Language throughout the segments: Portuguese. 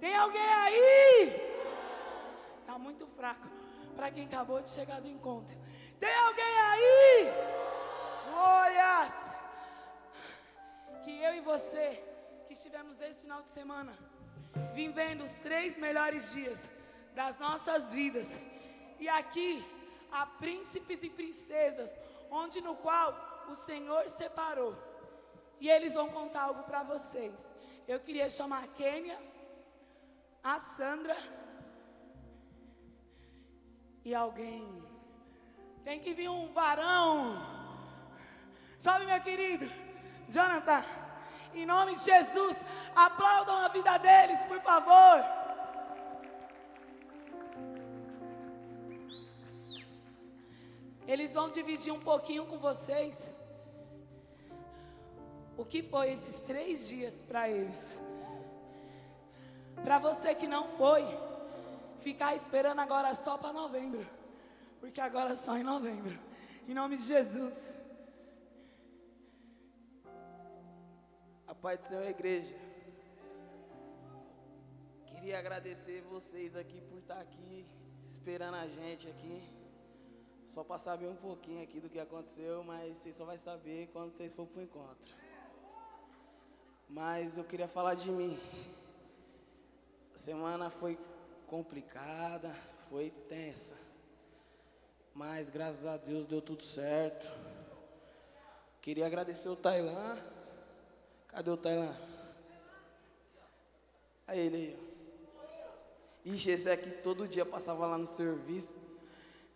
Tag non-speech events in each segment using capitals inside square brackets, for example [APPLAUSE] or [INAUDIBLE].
Tem alguém aí? Tá muito fraco para quem acabou de chegar do encontro. Tem alguém aí? Glórias! Que eu e você, que estivemos esse final de semana, vivendo os três melhores dias das nossas vidas. E aqui há príncipes e princesas, onde no qual o Senhor separou. E eles vão contar algo para vocês. Eu queria chamar a Kênia, a Sandra e alguém. Tem que vir um varão. Salve, meu querido Jonathan. Em nome de Jesus, aplaudam a vida deles, por favor. Eles vão dividir um pouquinho com vocês o que foi esses três dias para eles. Para você que não foi, ficar esperando agora só para novembro, porque agora é só em novembro, em nome de Jesus. A paz do Senhor, igreja. Queria agradecer vocês aqui por estar aqui, esperando a gente aqui. Só para saber um pouquinho aqui do que aconteceu, mas vocês só vai saber quando vocês for pro encontro. Mas eu queria falar de mim. A semana foi complicada, foi tensa. Mas graças a Deus deu tudo certo. Queria agradecer o Tailã. Cadê o Tailã? Aí ele aí. Ixi, esse aqui todo dia passava lá no serviço.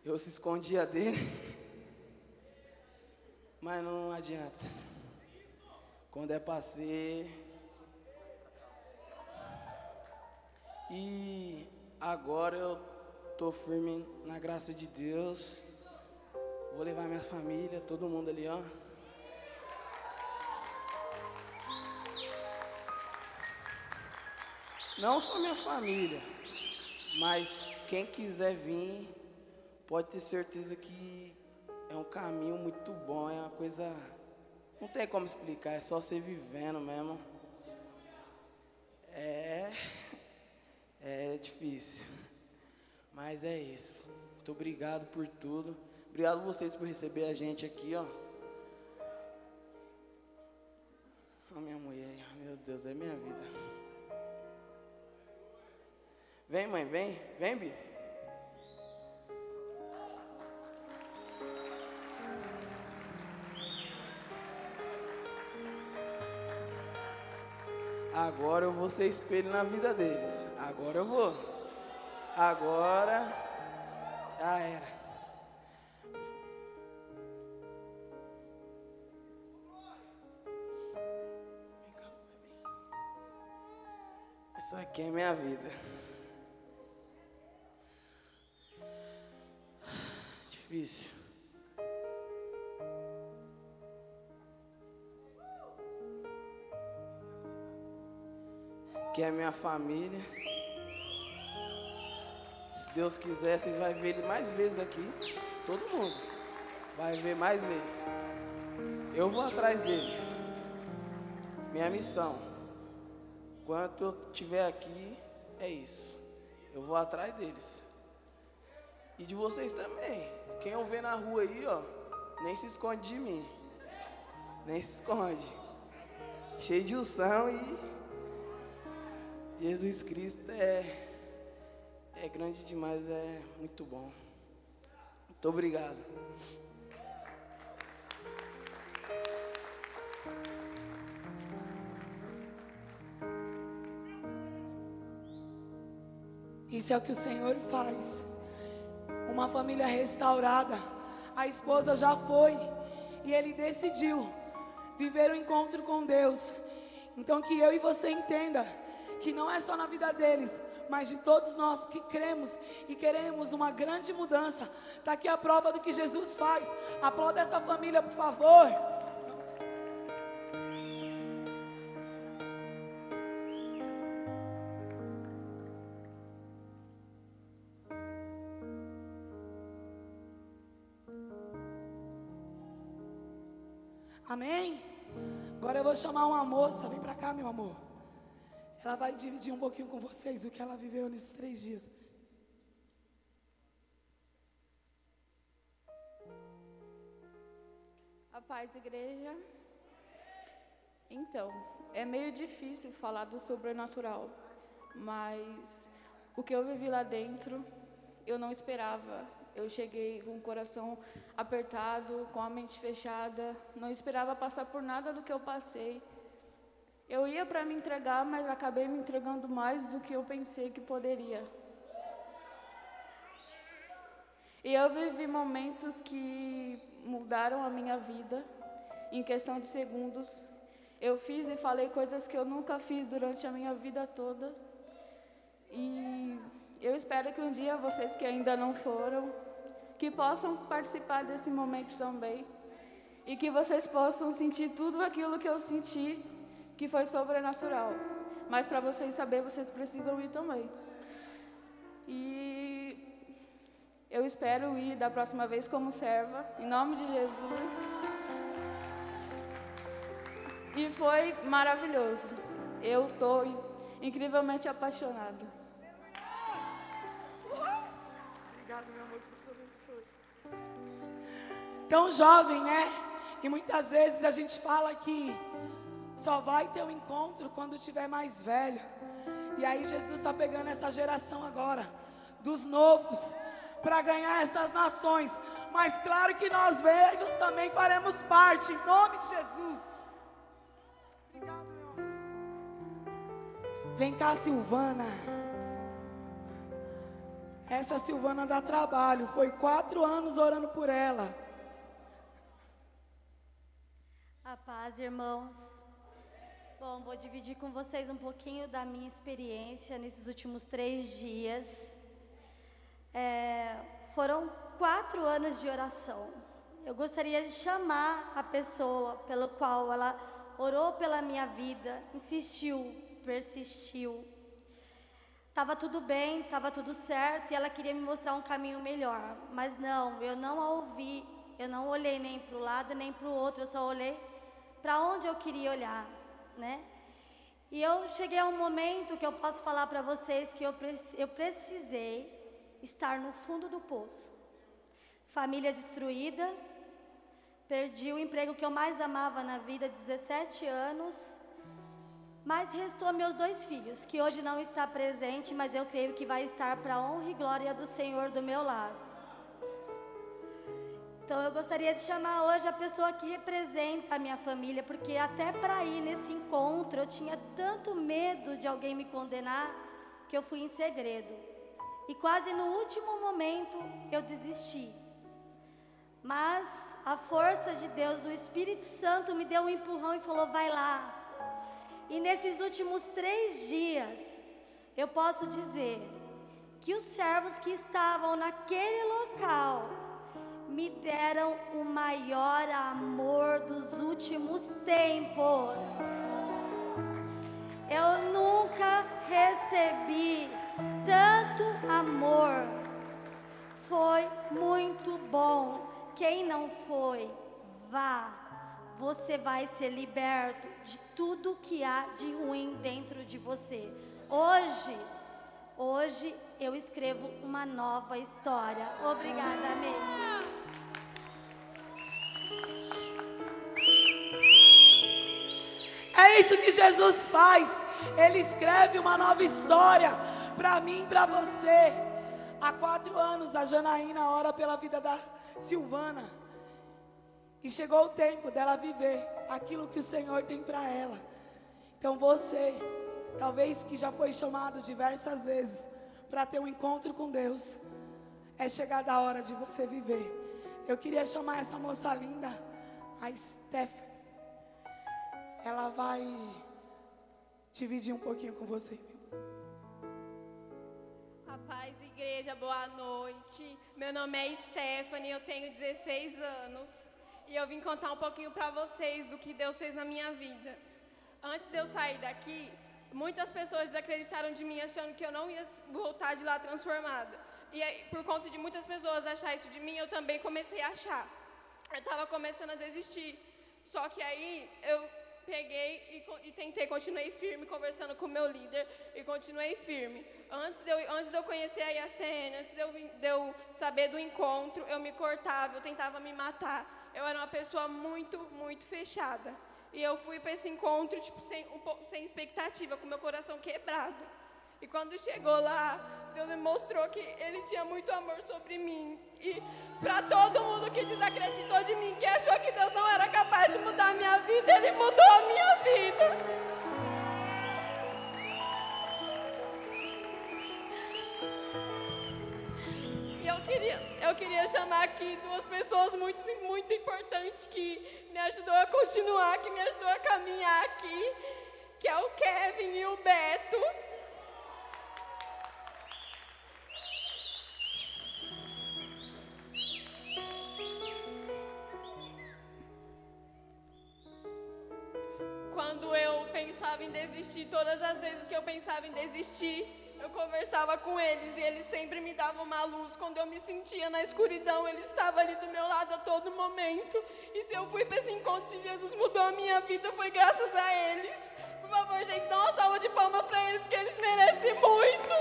Eu se escondia dele. [LAUGHS] Mas não adianta. Quando é ser. E agora eu tô firme na graça de Deus. Vou levar minha família, todo mundo ali, ó. Não só minha família, mas quem quiser vir, pode ter certeza que é um caminho muito bom, é uma coisa. Não tem como explicar, é só você vivendo mesmo. É. É difícil. [LAUGHS] Mas é isso. Muito obrigado por tudo. Obrigado vocês por receber a gente aqui, ó. A minha mulher, meu Deus, é minha vida. Vem, mãe, vem. Vem, Bi. Agora eu vou ser espelho na vida deles. Agora eu vou. Agora já era. Isso aqui é minha vida. Difícil. Que é minha família. Deus quiser, vocês vão ver ele mais vezes aqui. Todo mundo. Vai ver mais vezes. Eu vou atrás deles. Minha missão. Enquanto eu estiver aqui, é isso. Eu vou atrás deles. E de vocês também. Quem eu ver na rua aí, ó, nem se esconde de mim. Nem se esconde. Cheio de unção e Jesus Cristo é é grande demais, é muito bom. Muito obrigado. Isso é o que o Senhor faz. Uma família restaurada. A esposa já foi e ele decidiu viver o encontro com Deus. Então que eu e você entenda que não é só na vida deles, mas de todos nós que cremos e queremos uma grande mudança. Está aqui a prova do que Jesus faz. Aplauda essa família, por favor. Amém? Agora eu vou chamar uma moça. Vem pra cá, meu amor. Ela vai dividir um pouquinho com vocês o que ela viveu nesses três dias. A paz, igreja. Então, é meio difícil falar do sobrenatural, mas o que eu vivi lá dentro, eu não esperava. Eu cheguei com o coração apertado, com a mente fechada, não esperava passar por nada do que eu passei. Eu ia para me entregar, mas acabei me entregando mais do que eu pensei que poderia. E eu vivi momentos que mudaram a minha vida em questão de segundos. Eu fiz e falei coisas que eu nunca fiz durante a minha vida toda. E eu espero que um dia vocês que ainda não foram, que possam participar desse momento também. E que vocês possam sentir tudo aquilo que eu senti, que foi sobrenatural. Mas para vocês saberem, vocês precisam ir também. E eu espero ir da próxima vez como serva, em nome de Jesus. E foi maravilhoso. Eu estou incrivelmente apaixonada. Meu amor. Tão jovem, né? E muitas vezes a gente fala que só vai ter um encontro quando tiver mais velho. E aí Jesus está pegando essa geração agora, dos novos, para ganhar essas nações. Mas claro que nós velhos também faremos parte, em nome de Jesus. Obrigado. Vem cá, Silvana. Essa Silvana dá trabalho. Foi quatro anos orando por ela. A paz, irmãos. Bom, vou dividir com vocês um pouquinho da minha experiência nesses últimos três dias. É, foram quatro anos de oração. Eu gostaria de chamar a pessoa pelo qual ela orou pela minha vida, insistiu, persistiu. Estava tudo bem, estava tudo certo e ela queria me mostrar um caminho melhor. Mas não, eu não a ouvi, eu não olhei nem para o lado nem para o outro, eu só olhei para onde eu queria olhar, né? E eu cheguei a um momento que eu posso falar para vocês que eu, eu precisei estar no fundo do poço. Família destruída, perdi o emprego que eu mais amava na vida, 17 anos, mas restou meus dois filhos, que hoje não está presente, mas eu creio que vai estar para a honra e glória do Senhor do meu lado. Então eu gostaria de chamar hoje a pessoa que representa a minha família, porque até para ir nesse encontro eu tinha tanto medo de alguém me condenar que eu fui em segredo. E quase no último momento eu desisti. Mas a força de Deus, o Espírito Santo, me deu um empurrão e falou: vai lá. E nesses últimos três dias, eu posso dizer que os servos que estavam naquele local me deram o maior amor dos últimos tempos. Eu nunca recebi tanto amor. Foi muito bom. Quem não foi, vá. Você vai ser liberto de tudo que há de ruim dentro de você. Hoje, hoje eu escrevo uma nova história. Obrigada, amém. É isso que Jesus faz. Ele escreve uma nova história para mim para você. Há quatro anos a Janaína ora pela vida da Silvana. E chegou o tempo dela viver aquilo que o Senhor tem para ela. Então você, talvez que já foi chamado diversas vezes para ter um encontro com Deus, é chegada a hora de você viver. Eu queria chamar essa moça linda, a Stephanie. Ela vai dividir um pouquinho com você paz, igreja, boa noite. Meu nome é Stephanie, eu tenho 16 anos e eu vim contar um pouquinho para vocês do que Deus fez na minha vida. Antes de eu sair daqui, muitas pessoas desacreditaram de mim achando que eu não ia voltar de lá transformada. E aí, por conta de muitas pessoas achar isso de mim, eu também comecei a achar. Eu estava começando a desistir. Só que aí eu peguei e, e, tentei, continuei firme, conversando com o meu líder e continuei firme. Antes de eu, antes de eu conhecer a IACN, antes de eu, de eu saber do encontro, eu me cortava, eu tentava me matar. Eu era uma pessoa muito, muito fechada. E eu fui para esse encontro tipo, sem, um, sem expectativa, com meu coração quebrado. E quando chegou lá, mostrou que Ele tinha muito amor sobre mim. E para todo mundo que desacreditou de mim, que achou que Deus não era capaz de mudar a minha vida, Ele mudou a minha vida. E eu queria, eu queria chamar aqui duas pessoas muito, muito importantes que me ajudou a continuar, que me ajudou a caminhar aqui, que é o Kevin e o Beto. Desistir, todas as vezes que eu pensava em desistir, eu conversava com eles e eles sempre me davam uma luz. Quando eu me sentia na escuridão, ele estava ali do meu lado a todo momento. E se eu fui para esse encontro, se Jesus mudou a minha vida, foi graças a eles. Por favor, gente, dá uma salva de palmas para eles, que eles merecem muito.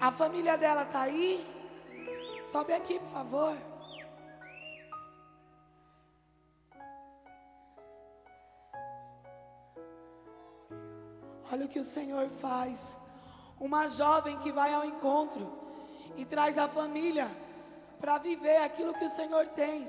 A família dela tá aí? Sobe aqui, por favor. Olha o que o Senhor faz. Uma jovem que vai ao encontro e traz a família para viver aquilo que o Senhor tem.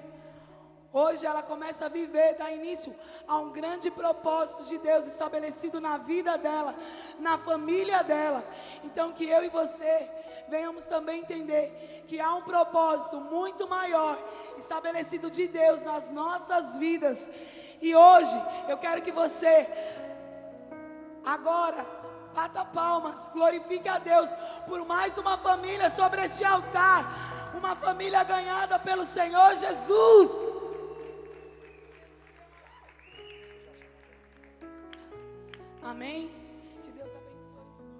Hoje ela começa a viver, dá início a um grande propósito de Deus estabelecido na vida dela, na família dela. Então que eu e você venhamos também entender que há um propósito muito maior estabelecido de Deus nas nossas vidas. E hoje eu quero que você Agora, bata palmas, glorifique a Deus por mais uma família sobre este altar. Uma família ganhada pelo Senhor Jesus. Amém? Que Deus abençoe vocês.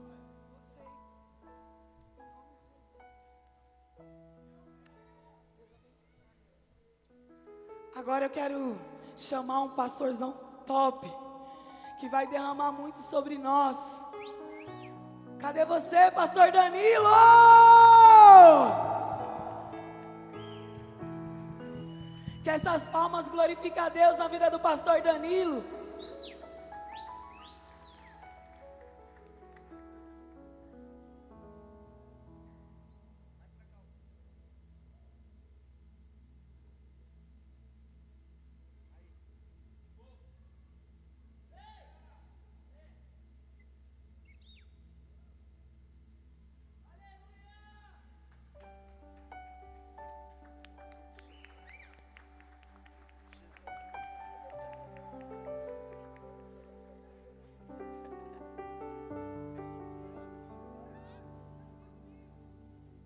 Agora eu quero chamar um pastorzão top que vai derramar muito sobre nós. Cadê você, pastor Danilo? Que essas palmas glorifiquem a Deus na vida do pastor Danilo.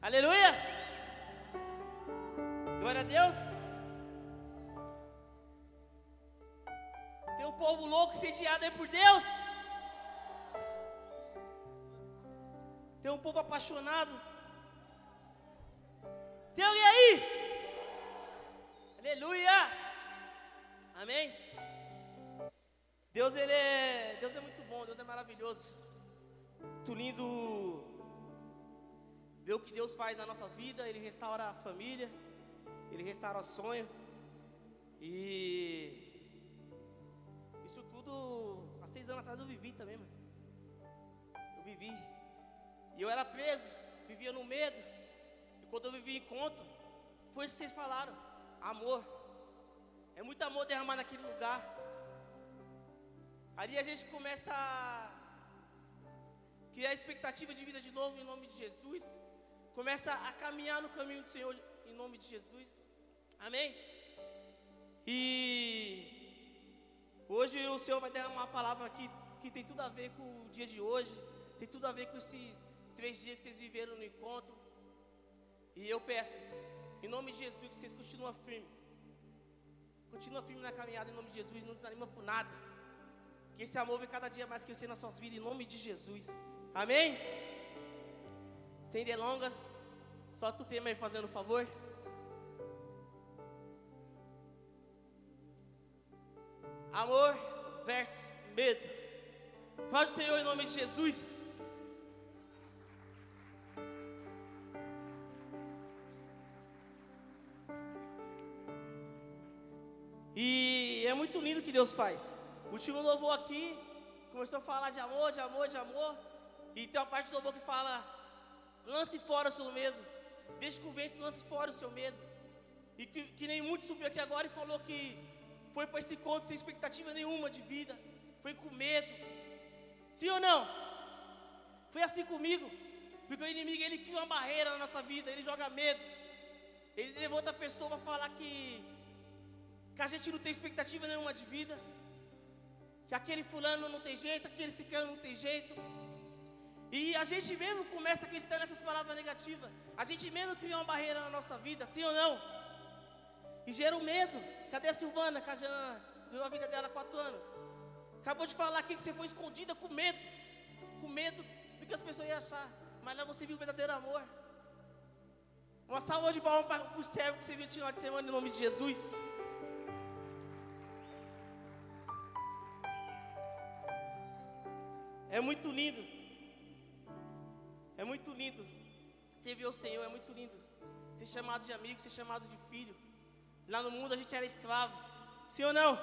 Aleluia! Glória a Deus. Tem um povo louco sediado aí por Deus. Tem um povo apaixonado. Tem alguém aí? Aleluia! Amém? Deus ele é, Deus é muito bom, Deus é maravilhoso. Muito lindo ver o que Deus faz nas nossas vidas, Ele restaura a família, Ele restaura o sonho. E isso tudo, há seis anos atrás eu vivi também, mano. Eu vivi. E eu era preso, vivia no medo. E quando eu vivi encontro, foi isso que vocês falaram: amor. É muito amor derramado naquele lugar. Ali a gente começa a criar expectativa de vida de novo em nome de Jesus. Começa a caminhar no caminho do Senhor em nome de Jesus. Amém? E hoje o Senhor vai dar uma palavra aqui que tem tudo a ver com o dia de hoje, tem tudo a ver com esses três dias que vocês viveram no encontro. E eu peço, em nome de Jesus, que vocês continuem firmes. Continua firme na caminhada em nome de Jesus, não desanima por nada. Que esse amor venha cada dia mais crescer nas suas vidas em nome de Jesus. Amém? Sem delongas, só tu tema aí fazendo favor. Amor versus medo. Fale o Senhor em nome de Jesus. E é muito lindo o que Deus faz. O time louvor aqui começou a falar de amor, de amor, de amor. E tem uma parte do louvor que fala: lance fora o seu medo. Deixe que o vento lance fora o seu medo. E que, que nem muito subiu aqui agora e falou que foi para esse conto sem expectativa nenhuma de vida. Foi com medo. Sim ou não? Foi assim comigo. Porque o inimigo ele cria uma barreira na nossa vida, ele joga medo. Ele levanta a pessoa para falar que, que a gente não tem expectativa nenhuma de vida. Que aquele fulano não tem jeito, aquele ciclano não tem jeito. E a gente mesmo começa a acreditar nessas palavras negativas. A gente mesmo cria uma barreira na nossa vida, sim ou não? E gera o um medo. Cadê a Silvana? Que a viu a vida dela há quatro anos. Acabou de falar aqui que você foi escondida com medo. Com medo do que as pessoas iam achar. Mas lá você viu o verdadeiro amor. Uma salva de palmas para o servo que você viu esse final de semana em nome de Jesus. É muito lindo. É muito lindo. Servir ao Senhor é muito lindo. Ser chamado de amigo, ser chamado de filho. Lá no mundo a gente era escravo. Sim ou não?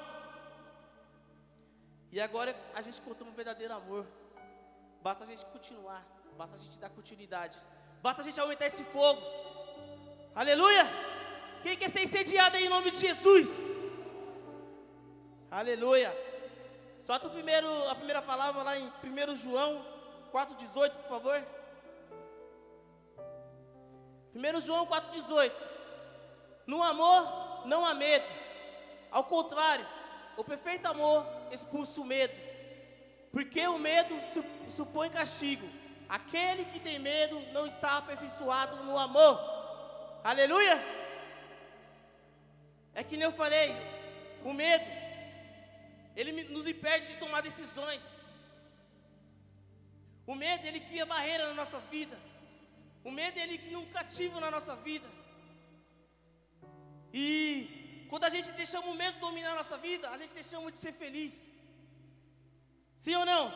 E agora a gente contou um verdadeiro amor. Basta a gente continuar. Basta a gente dar continuidade. Basta a gente aumentar esse fogo. Aleluia! Quem quer ser incendiado aí em nome de Jesus? Aleluia! Solta o primeiro, a primeira palavra lá em 1 João 4,18, por favor. 1 João 4,18. No amor não há medo. Ao contrário, o perfeito amor expulsa o medo. Porque o medo supõe castigo. Aquele que tem medo não está aperfeiçoado no amor. Aleluia! É que nem eu falei, o medo, ele nos impede de tomar decisões. O medo, ele cria barreira nas nossas vidas. O medo ele cria um cativo na nossa vida. E quando a gente deixamos o medo dominar a nossa vida, a gente deixamos de ser feliz. Sim ou não?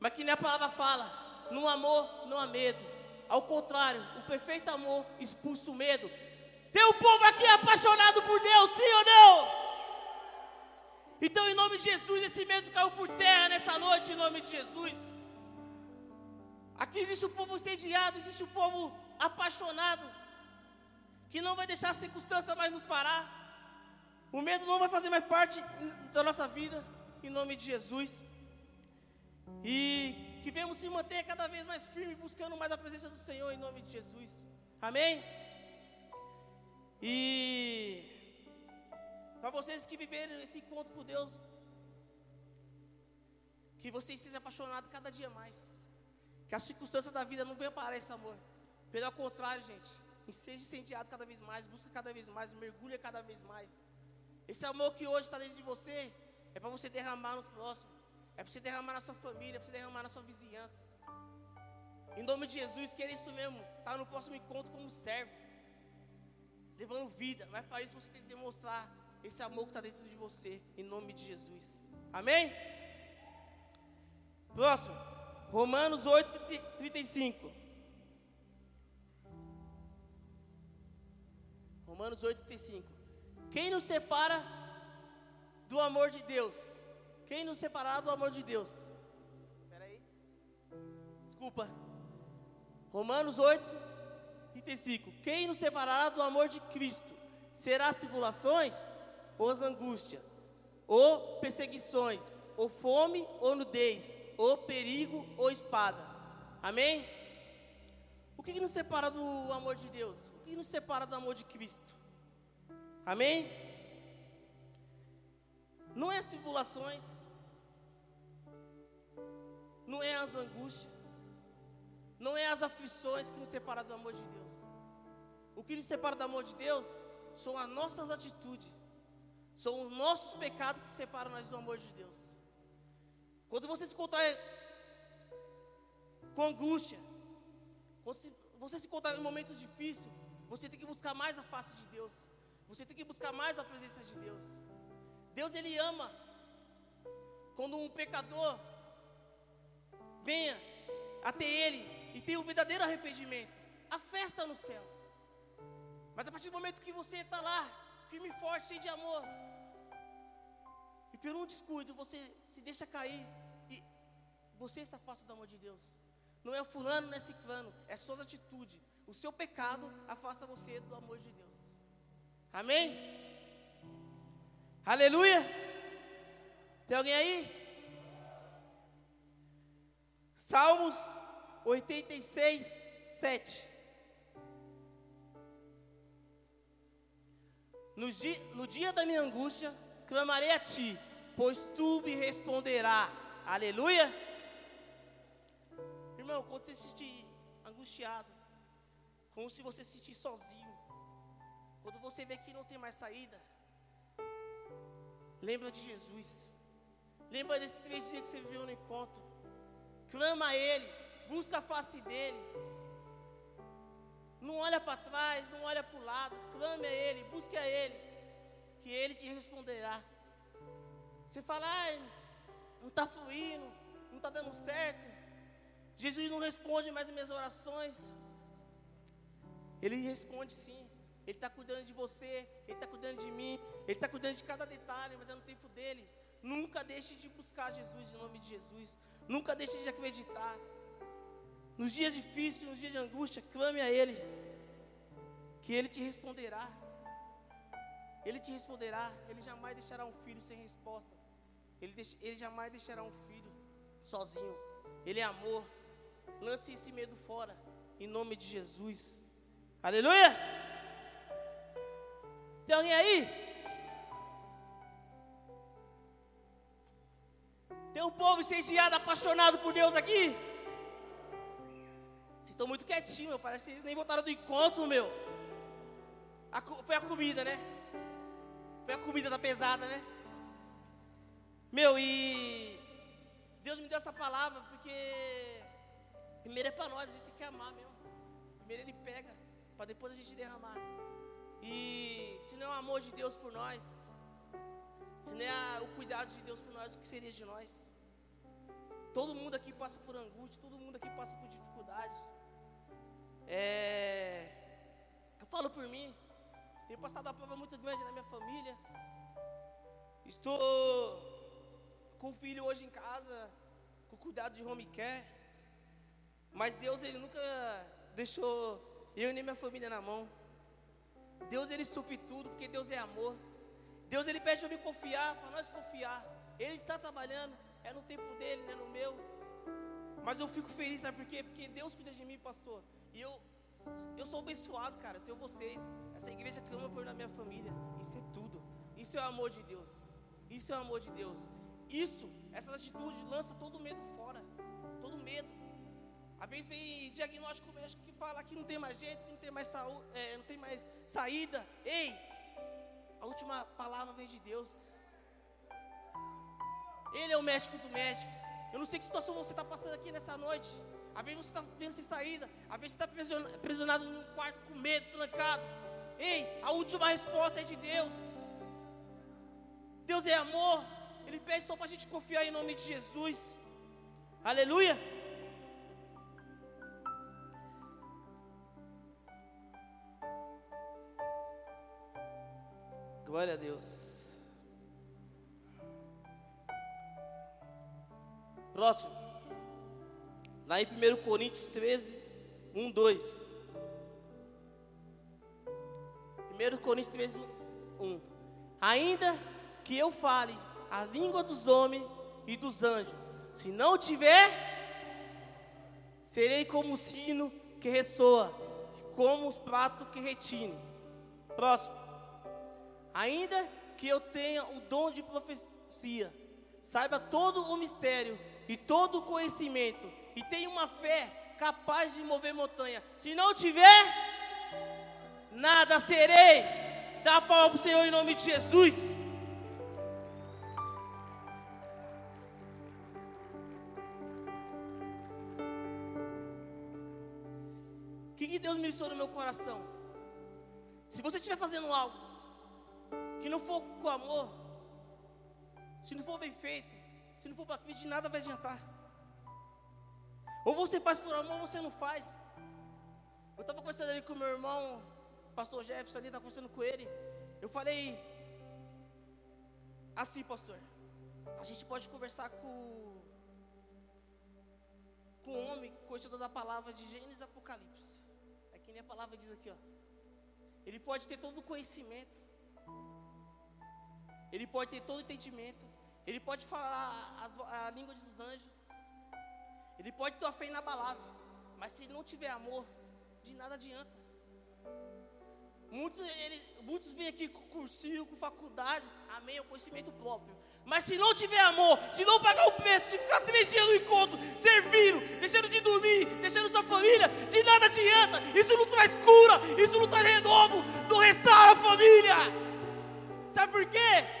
Mas que nem a palavra fala, no amor não há medo. Ao contrário, o perfeito amor expulsa o medo. Tem um povo aqui apaixonado por Deus, sim ou não? Então, em nome de Jesus, esse medo caiu por terra nessa noite, em nome de Jesus. Aqui existe um povo sediado, existe um povo apaixonado, que não vai deixar a circunstância mais nos parar. O medo não vai fazer mais parte da nossa vida, em nome de Jesus. E que venhamos se manter cada vez mais firme, buscando mais a presença do Senhor, em nome de Jesus. Amém? E para vocês que viveram esse encontro com Deus, que vocês sejam apaixonados cada dia mais. Que as circunstâncias da vida não venham parar esse amor. Pelo contrário, gente, seja incendiado cada vez mais, busca cada vez mais, mergulha cada vez mais. Esse amor que hoje está dentro de você é para você derramar no próximo, é para você derramar na sua família, é para você derramar na sua vizinhança. Em nome de Jesus, que é isso mesmo, tá no próximo encontro como servo, levando vida. Mas para isso você tem que demonstrar esse amor que está dentro de você, em nome de Jesus. Amém? Próximo. Romanos 8, 35. Romanos 8, 35. Quem nos separa do amor de Deus? Quem nos separar do amor de Deus? Espera aí. Desculpa. Romanos 8, 35. Quem nos separará do amor de Cristo? Será as tribulações, ou as angústias, ou perseguições, ou fome, ou nudez, ou perigo, ou espada. Amém? O que, que nos separa do amor de Deus? O que nos separa do amor de Cristo? Amém? Não é as tribulações, não é as angústias, não é as aflições que nos separam do amor de Deus. O que nos separa do amor de Deus são as nossas atitudes, são os nossos pecados que separam nós do amor de Deus. Quando você se encontrar com angústia, você, você se encontrar em momentos difíceis, você tem que buscar mais a face de Deus. Você tem que buscar mais a presença de Deus. Deus ele ama quando um pecador venha até ele e tenha um verdadeiro arrependimento. A festa no céu. Mas a partir do momento que você está lá, firme e forte, cheio de amor, e por um descuido você se deixa cair você se afasta do amor de Deus. Não é o fulano, não é ciclano, é suas atitudes. O seu pecado afasta você do amor de Deus. Amém? Aleluia! Tem alguém aí? Salmos 86, 7. No dia, no dia da minha angústia, clamarei a ti, pois tu me responderá. Aleluia! Irmão, quando você se sentir angustiado, como se você se sentir sozinho, quando você vê que não tem mais saída, lembra de Jesus. Lembra desses três dias que você viveu no encontro. Clama a Ele, busca a face dEle. Não olha para trás, não olha para o lado. Clame a Ele, busque a Ele, que Ele te responderá. Você fala, ah, não está fluindo, não está dando certo. Jesus não responde mais as minhas orações. Ele responde sim. Ele está cuidando de você, Ele está cuidando de mim, Ele está cuidando de cada detalhe, mas é no tempo dele. Nunca deixe de buscar Jesus em nome de Jesus. Nunca deixe de acreditar. Nos dias difíceis, nos dias de angústia, clame a Ele, que Ele te responderá. Ele te responderá. Ele jamais deixará um filho sem resposta. Ele, ele jamais deixará um filho sozinho. Ele é amor. Lance esse medo fora, em nome de Jesus. Aleluia! Tem alguém aí? Tem um povo incendiado, apaixonado por Deus aqui? Vocês estão muito quietinhos, meu. Parece que vocês nem voltaram do encontro, meu. A, foi a comida, né? Foi a comida da pesada, né? Meu, e Deus me deu essa palavra porque primeiro é para nós, a gente tem que amar mesmo. Primeiro Ele pega, para depois a gente derramar. E se não é o amor de Deus por nós, se não é o cuidado de Deus por nós, o que seria de nós? Todo mundo aqui passa por angústia, todo mundo aqui passa por dificuldade. É, eu falo por mim, tenho passado uma prova muito grande na minha família. Estou com um filho hoje em casa, com cuidado de home care. Mas Deus, Ele nunca deixou eu nem minha família na mão. Deus, Ele supre tudo, porque Deus é amor. Deus ele pede para me confiar, para nós confiar. Ele está trabalhando, é no tempo dele, não é no meu. Mas eu fico feliz, sabe por quê? Porque Deus cuida de mim, pastor. E eu, eu sou abençoado, cara. Eu tenho vocês. Essa igreja clama por na minha família. Isso é tudo. Isso é o amor de Deus. Isso é o amor de Deus. Isso, essas atitudes lança todo medo fora. Todo medo. Às vezes vem diagnóstico médico que fala que não tem mais jeito, que não tem mais saúde, é, não tem mais saída. Ei, a última palavra vem de Deus. Ele é o médico do médico. Eu não sei que situação você está passando aqui nessa noite. Às vezes você está vendo sem saída. Às vezes você está aprisionado num quarto com medo, trancado. Ei, a última resposta é de Deus. Deus é amor. Ele pede só para a gente confiar em nome de Jesus. Aleluia. Glória a Deus. Próximo. Lá em 1 Coríntios 13, 1, 2. 1 Coríntios 13, 1. Ainda que eu fale a língua dos homens e dos anjos, se não tiver, serei como o sino que ressoa, como os pratos que retine. Próximo. Ainda que eu tenha o dom de profecia, saiba todo o mistério e todo o conhecimento, e tenha uma fé capaz de mover montanha. Se não tiver, nada serei. Dá a palma para o Senhor em nome de Jesus. O que, que Deus ministrou no meu coração? Se você estiver fazendo algo que não for com amor, se não for bem feito, se não for para Cristo, de nada vai adiantar. Ou você faz por amor ou você não faz. Eu estava conversando ali com meu irmão, pastor Jefferson ali, estava conversando com ele. Eu falei, assim pastor, a gente pode conversar com, com o homem, conhecedor da palavra de Gênesis Apocalipse. É que nem a palavra diz aqui, ó. Ele pode ter todo o conhecimento. Ele pode ter todo entendimento. Ele pode falar as, a língua dos anjos. Ele pode ter a fé inabalável. Mas se ele não tiver amor, de nada adianta. Muitos, ele, muitos vêm aqui com cursinho, com faculdade, amém, é o conhecimento próprio. Mas se não tiver amor, se não pagar o preço de ficar três dias no encontro, servindo, deixando de dormir, deixando sua família, de nada adianta. Isso não traz cura, isso não traz renovo, não restaura a família. Sabe por quê?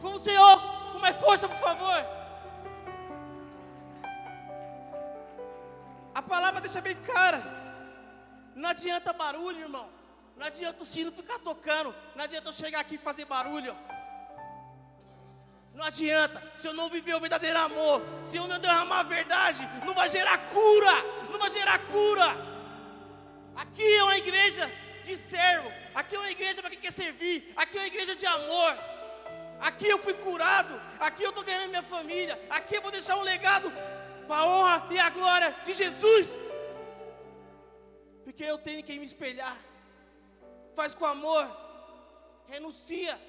Vamos, Senhor, com mais força, por favor. A palavra deixa bem clara. Não adianta barulho, irmão. Não adianta o sino ficar tocando. Não adianta eu chegar aqui e fazer barulho. Não adianta. Se eu não viver o verdadeiro amor, se eu não derramar a verdade, não vai gerar cura. Não vai gerar cura. Aqui é uma igreja de servo. Aqui é uma igreja para quem quer servir. Aqui é uma igreja de amor. Aqui eu fui curado. Aqui eu estou ganhando minha família. Aqui eu vou deixar um legado para a honra e a glória de Jesus. Porque eu tenho quem me espelhar. Faz com amor. Renuncia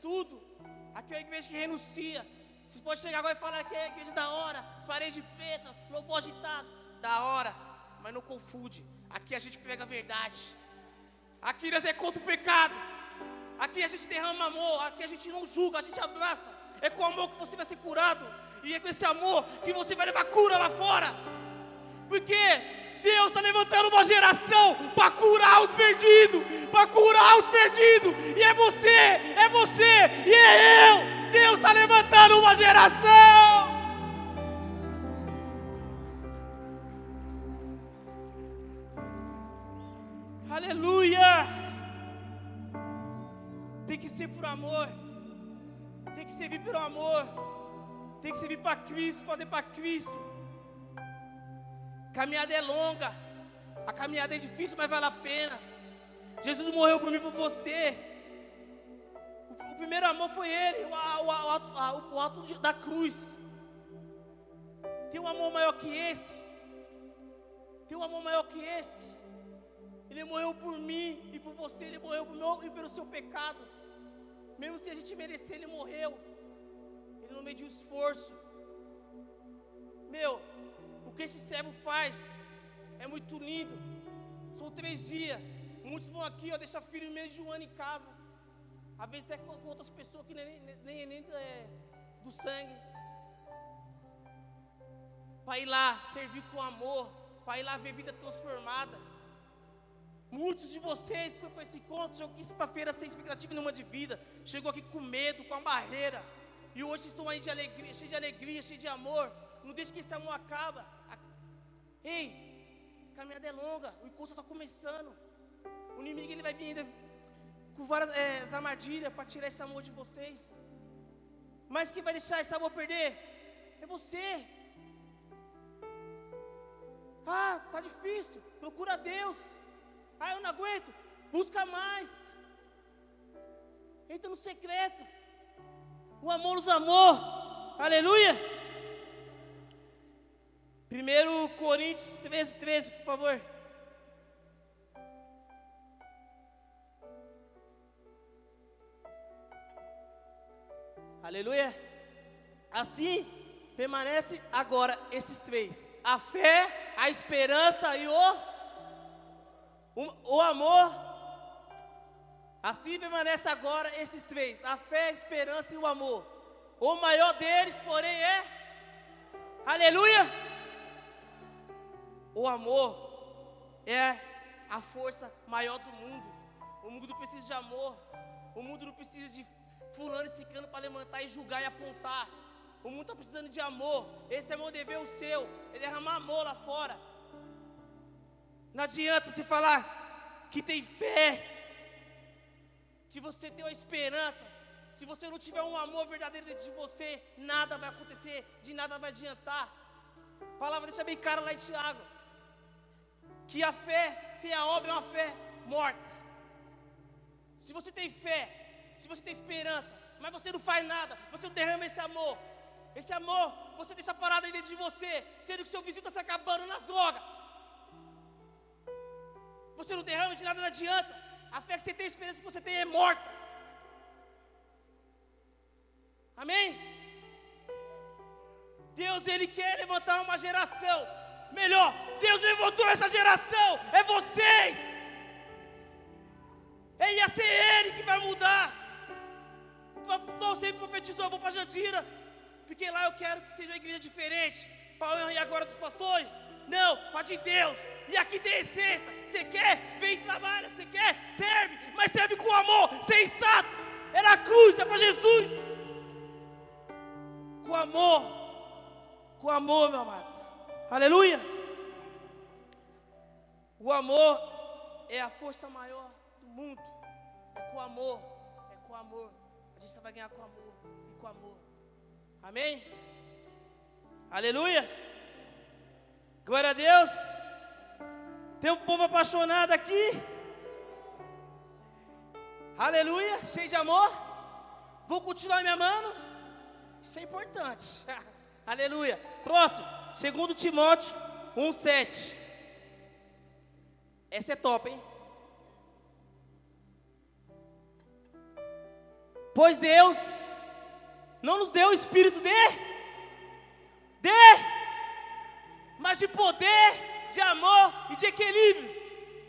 tudo. Aqui é a igreja que renuncia. Vocês podem chegar agora e falar que é a igreja da hora, as paredes pretas, louvor agitado. Da hora, mas não confunde. Aqui a gente pega a verdade. Aqui nós é contra o pecado. Aqui a gente derrama amor. Aqui a gente não julga, a gente abraça. É com amor que você vai ser curado. E é com esse amor que você vai levar cura lá fora. Porque Deus está levantando uma geração para curar os perdidos, para curar os perdidos. E é você, é você e é eu. Deus está levantando uma geração. Aleluia. Tem que ser por amor. Tem que servir pelo amor. Tem que servir para Cristo, fazer para Cristo. Caminhada é longa. A caminhada é difícil, mas vale a pena. Jesus morreu por mim por você. O, o, primeiro amor foi Ele, o, o, o ato da cruz. Tem um amor maior que esse. Tem um amor maior que esse. Ele morreu por mim e por você. Ele morreu por meu e pelo seu pecado. Mesmo se a gente merecer, Ele morreu. Ele não mediu esforço. Meu, o que esse servo faz é muito lindo. São três dias. Muitos vão aqui, ó, deixar filho meio de um ano em casa. Às vezes até com, outras pessoas que nem, nem, nem, nem é, do sangue. Para ir lá servir com amor. Para ir lá ver vida transformada. Muitos de vocês que foi para esse encontro, chegou aqui sexta-feira sem expectativa nenhuma de vida. Chegou aqui com medo, com a barreira. E hoje estão aí de alegria, cheio de alegria, cheio de amor. Não deixe que esse amor acaba. Ei, a caminhada é longa, o encontro está começando. O inimigo ele vai vir ainda com várias é, armadilhas para tirar esse amor de vocês. Mas quem vai deixar esse amor perder é você. Ah, tá difícil. Procura Deus. Ah, eu não aguento. Busca mais. Entra no secreto. O amor nos amou. Aleluia. 1 Coríntios 13, 13, por favor. Aleluia. Assim permanece agora esses três: a fé, a esperança e o, o, o amor. Assim permanece agora esses três: a fé, a esperança e o amor. O maior deles, porém, é. Aleluia. O amor é a força maior do mundo. O mundo precisa de amor. O mundo não precisa de fulano e ciclano para levantar e julgar e apontar. O mundo está precisando de amor. Esse é meu dever, o seu. É derramar amor lá fora. Não adianta se falar que tem fé, que você tem uma esperança, Se você não tiver um amor verdadeiro dentro de você, nada vai acontecer, de nada vai adiantar. A palavra deixa bem cara lá em Tiago. Que a fé sem a obra é uma fé morta. Se você tem fé, se você tem esperança, mas você não faz nada, você não derrama esse amor. Esse amor, você deixa parado aí dentro de você, sendo que seu vizinho está se acabando nas drogas. Você não derrama de nada, não adianta. A fé que você tem, a esperança que você tem é morta. Amém? Deus, Ele quer levantar uma geração. Melhor, Deus levantou essa geração. É vocês. É ia ser Ele que vai mudar. O pastor sempre profetizou, eu vou para Jandira. Porque lá eu quero que seja uma igreja diferente. Para e agora dos pastores. Não, para de Deus. E aqui tem essência. Você quer? Cruz, é para Jesus. Com amor. Com amor, meu amado. Aleluia. O amor é a força maior do mundo. É com amor. É com amor. A gente só vai ganhar com amor. E com amor. Amém? Aleluia. Glória a Deus. Tem um povo apaixonado aqui. Aleluia, cheio de amor. Vou continuar me amando. Isso é importante. [LAUGHS] Aleluia. Próximo, segundo Timóteo 1:7. Essa é top, hein? Pois Deus não nos deu o espírito de de mas de poder, de amor e de equilíbrio.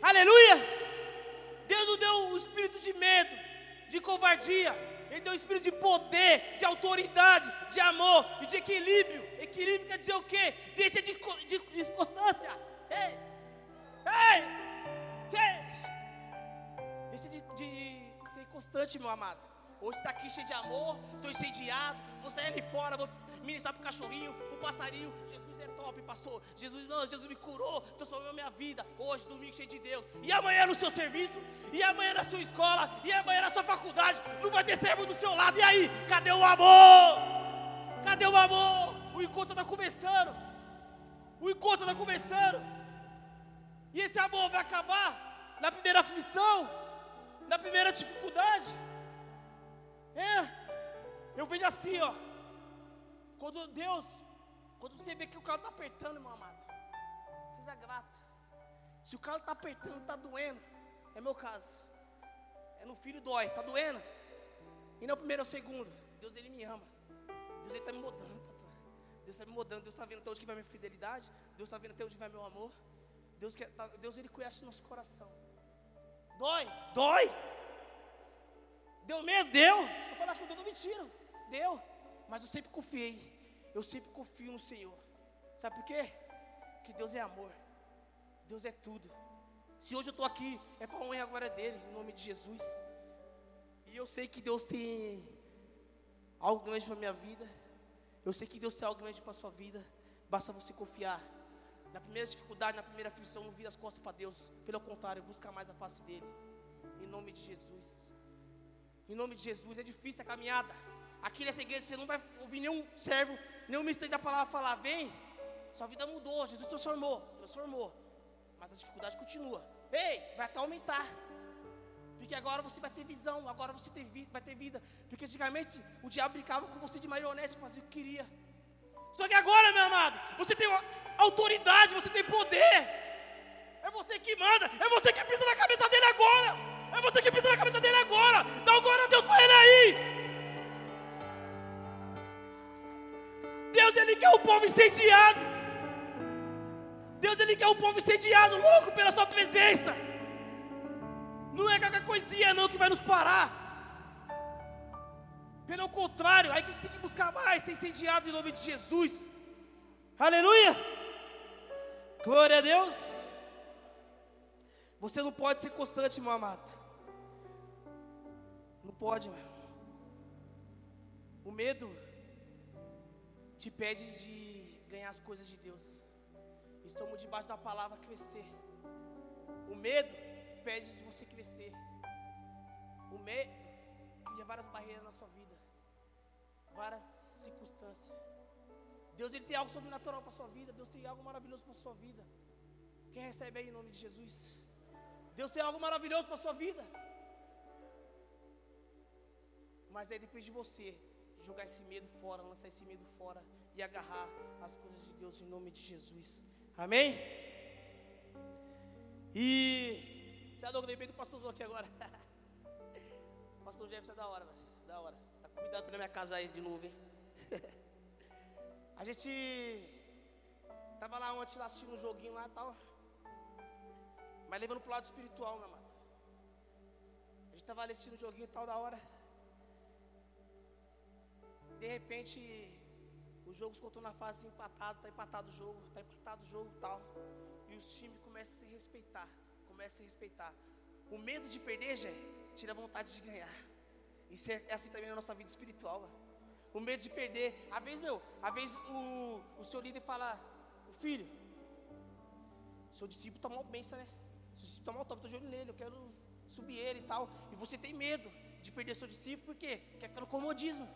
Aleluia! Deus não deu o espírito de medo, de covardia. Ele deu o espírito de poder, de autoridade, de amor e de equilíbrio. Equilíbrio quer dizer o quê? Deixa de, de, de constância. Ei! Ei! Ei! Deixa de, de ser constante, meu amado. Hoje está aqui cheio de amor, estou incendiado, vou sair ali fora, vou ministrar para o cachorrinho, para o passarinho. Top, pastor. Jesus, não, Jesus me curou, transformou minha vida. Hoje, domingo cheio de Deus. E amanhã no seu serviço, e amanhã na sua escola, e amanhã na sua faculdade, não vai ter servo do seu lado. E aí, cadê o amor? Cadê o amor? O encontro está começando. O encontro está começando. E esse amor vai acabar na primeira aflição, na primeira dificuldade. É, eu vejo assim, ó. Quando Deus, quando você vê que o carro está apertando, meu amado, seja grato. Se o carro está apertando, está doendo, é meu caso. É no filho dói, está doendo. E não é o primeiro ou o segundo. Deus ele me ama. Deus ele está me mudando, pastor. Deus está me mudando. Deus está vendo até onde vai minha fidelidade. Deus está vendo até onde vai meu amor. Deus, quer, tá, Deus ele conhece o nosso coração. Dói, dói. Deu medo? Deu. Se eu falar que eu não me tiram. Deu. Mas eu sempre confiei. Eu sempre confio no Senhor. Sabe por quê? Que Deus é amor. Deus é tudo. Se hoje eu estou aqui, é para a honra e a glória dele, em nome de Jesus. E eu sei que Deus tem algo grande para minha vida. Eu sei que Deus tem algo grande para sua vida. Basta você confiar. Na primeira dificuldade, na primeira aflição, não vira as costas para Deus. Pelo contrário, busca mais a face dele. Em nome de Jesus. Em nome de Jesus, é difícil a caminhada. Aqui nessa igreja você não vai ouvir nenhum servo, nenhum ministro da palavra falar, vem, sua vida mudou, Jesus transformou, transformou. Mas a dificuldade continua. Ei, vai até aumentar. Porque agora você vai ter visão, agora você ter vai ter vida. Porque antigamente o diabo brincava com você de marionete, fazia o que queria. Só que agora, meu amado, você tem autoridade, você tem poder. É você que manda, é você que pisa na cabeça dele agora. É você que pisa na cabeça dele agora. Dá glória a Deus para ele aí. Deus, Ele quer o povo incendiado. Deus, Ele quer o povo incendiado, louco pela Sua presença. Não é qualquer coisinha não que vai nos parar. Pelo contrário, aí que você tem que buscar mais, ser incendiado em nome de Jesus. Aleluia. Glória a Deus. Você não pode ser constante, meu amado. Não pode, meu. O medo te pede de ganhar as coisas de Deus. Estamos debaixo da palavra crescer. O medo pede de você crescer. O medo cria várias barreiras na sua vida, várias circunstâncias. Deus ele tem algo sobrenatural para sua vida, Deus tem algo maravilhoso para sua vida. Quem recebe aí em nome de Jesus? Deus tem algo maravilhoso para sua vida. Mas aí depende de você jogar esse medo fora, lançar esse medo fora e agarrar as coisas de Deus em nome de Jesus. Amém? E você adora lembrei do pastor aqui agora. [LAUGHS] pastor Jefferson é da hora, velho. Da hora. Tá convidado para minha casa aí de novo, hein? [LAUGHS] A gente tava lá ontem lá assistindo um joguinho lá e tal. Mas levando pro lado espiritual, meu amado. A gente tava assistindo um joguinho e tal da hora. De repente, o jogo se na fase empatado, tá empatado o jogo, tá empatado o jogo tal. E os times começam a se respeitar, começam a se respeitar. O medo de perder, já tira a vontade de ganhar. Isso é, é assim também na nossa vida espiritual. Mano. O medo de perder. Às vezes, meu, às vezes o, o seu líder fala, filho, seu discípulo está mal pensa, né? Seu discípulo está mal top, estou de olho nele, eu quero subir ele e tal. E você tem medo de perder seu discípulo, por quê? Quer ficar no comodismo.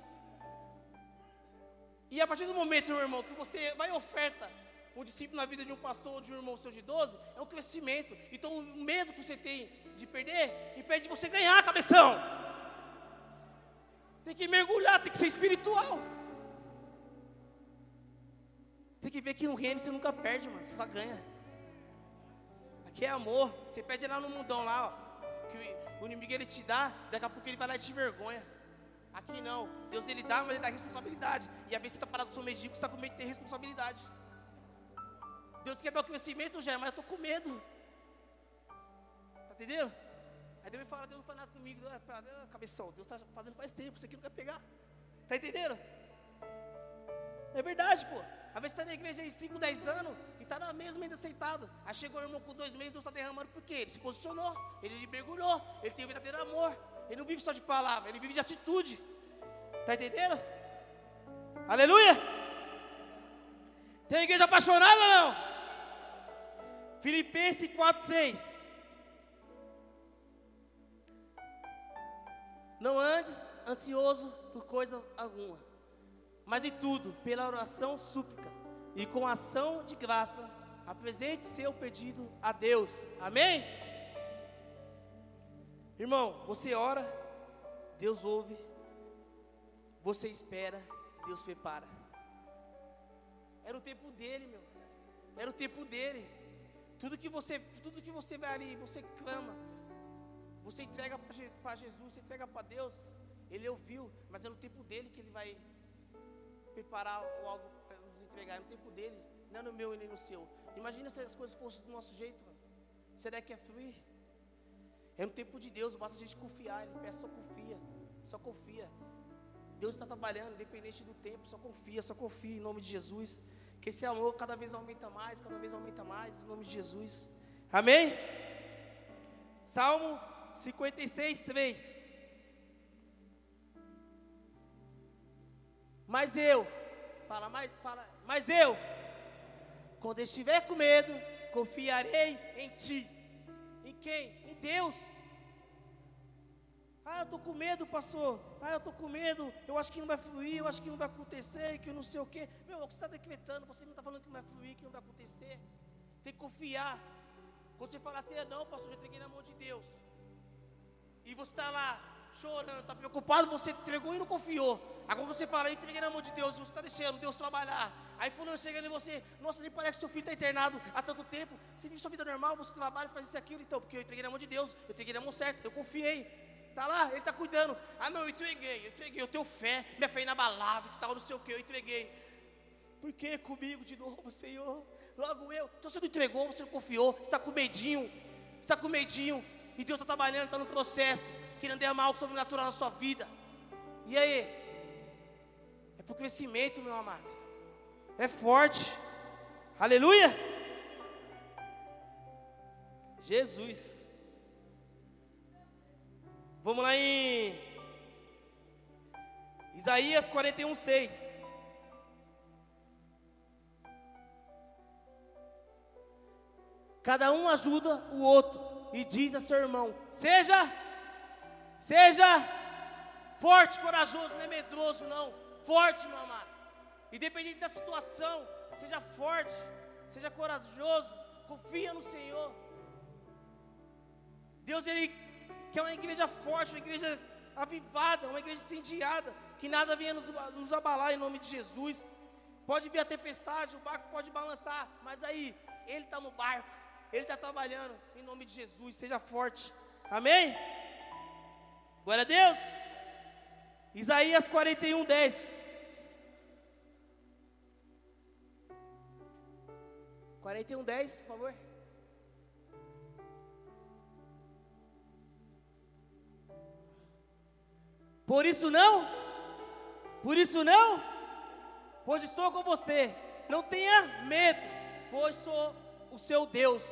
E a partir do momento, meu irmão, que você vai oferta um discípulo na vida de um pastor de um irmão seu de 12, é um crescimento. Então o medo que você tem de perder impede de você ganhar, cabeção. Tem que mergulhar, tem que ser espiritual. Você tem que ver que no reino você nunca perde, mano, você só ganha. Aqui é amor. Você pede lá no mundão lá, ó, que o inimigo ele te dá, daqui a pouco ele vai lá e te vergonha. Aqui não. Deus ele dá, mas ele dá responsabilidade. E às vezes você está parado com seu medíocre, você está com medo de ter responsabilidade. Deus quer dar o crescimento já, mas eu estou com medo. Tá entendendo? Aí Deus me fala, Deus não faz nada comigo. Ah, cabeção, Deus está fazendo faz tempo, você aqui não quer pegar. Tá entendendo? É verdade, pô. Às vezes está na igreja aí 5, 10 anos e está na mesma ainda aceitado. Aí chegou o irmão com dois meses, Deus está derramando por quê? Ele se posicionou, ele mergulhou, ele tem o verdadeiro amor. Ele não vive só de palavra, ele vive de atitude. Está entendendo? Aleluia! Tem igreja apaixonada ou não? Filipenses 4,6. Não andes ansioso por coisas alguma, mas em tudo, pela oração súplica e com ação de graça, apresente seu pedido a Deus. Amém? Irmão, você ora, Deus ouve, você espera, Deus prepara. Era o tempo dele, meu. Era o tempo dele. Tudo que você, tudo que você vai ali, você clama, você entrega para Jesus, você entrega para Deus. Ele ouviu, mas é no tempo dele que ele vai preparar algo para nos entregar. É no tempo dele, não é no meu e nem no seu. Imagina se as coisas fossem do nosso jeito. Será que é fluir? É no tempo de Deus, basta a gente confiar. Ele peça, só confia, só confia. Deus está trabalhando, independente do tempo, só confia, só confia em nome de Jesus. Que esse amor cada vez aumenta mais, cada vez aumenta mais, em nome de Jesus. Amém? Salmo 56, 3. Mas eu, fala, mas, fala, mas eu, quando estiver com medo, confiarei em ti. Em quem? Deus. Ah, eu estou com medo, pastor. Ah, eu estou com medo. Eu acho que não vai fluir, eu acho que não vai acontecer, que eu não sei o quê. Meu, você está decretando, você não está falando que não vai fluir, que não vai acontecer. Tem que confiar. Quando você fala assim, é não, pastor, eu entreguei na mão de Deus. E você está lá chorando, está preocupado, você entregou e não confiou. Agora você fala, entreguei na mão de Deus, você está deixando Deus trabalhar. Aí fulano chega em você, nossa, nem parece que seu filho está internado há tanto tempo. Você vive sua vida normal, você trabalha, você faz isso e aquilo, então, porque eu entreguei na mão de Deus, eu entreguei na mão certa, eu confiei. Está lá, ele está cuidando. Ah não, eu entreguei, eu entreguei, eu tenho fé, minha fé inabalável, que tal, não sei o que, eu entreguei. Por que comigo de novo, Senhor? Logo eu. Então você não entregou, você não confiou, você está com medinho, está com medinho, e Deus está trabalhando, está no processo, querendo derramar algo sobrenatural na sua vida. E aí? É o crescimento, meu amado é forte. Aleluia! Jesus. Vamos lá em Isaías 41, 6. Cada um ajuda o outro e diz a seu irmão: Seja, seja Forte, corajoso, não é medroso, não. Forte, meu amado. Independente da situação, seja forte, seja corajoso, confia no Senhor. Deus, Ele quer uma igreja forte, uma igreja avivada, uma igreja incendiada, que nada venha nos, nos abalar em nome de Jesus. Pode vir a tempestade, o barco pode balançar, mas aí, Ele está no barco, Ele está trabalhando, em nome de Jesus, seja forte. Amém? Glória a Deus. Isaías 41, 10. 41, 10, por favor. Por isso não, por isso não, pois estou com você. Não tenha medo, pois sou o seu Deus.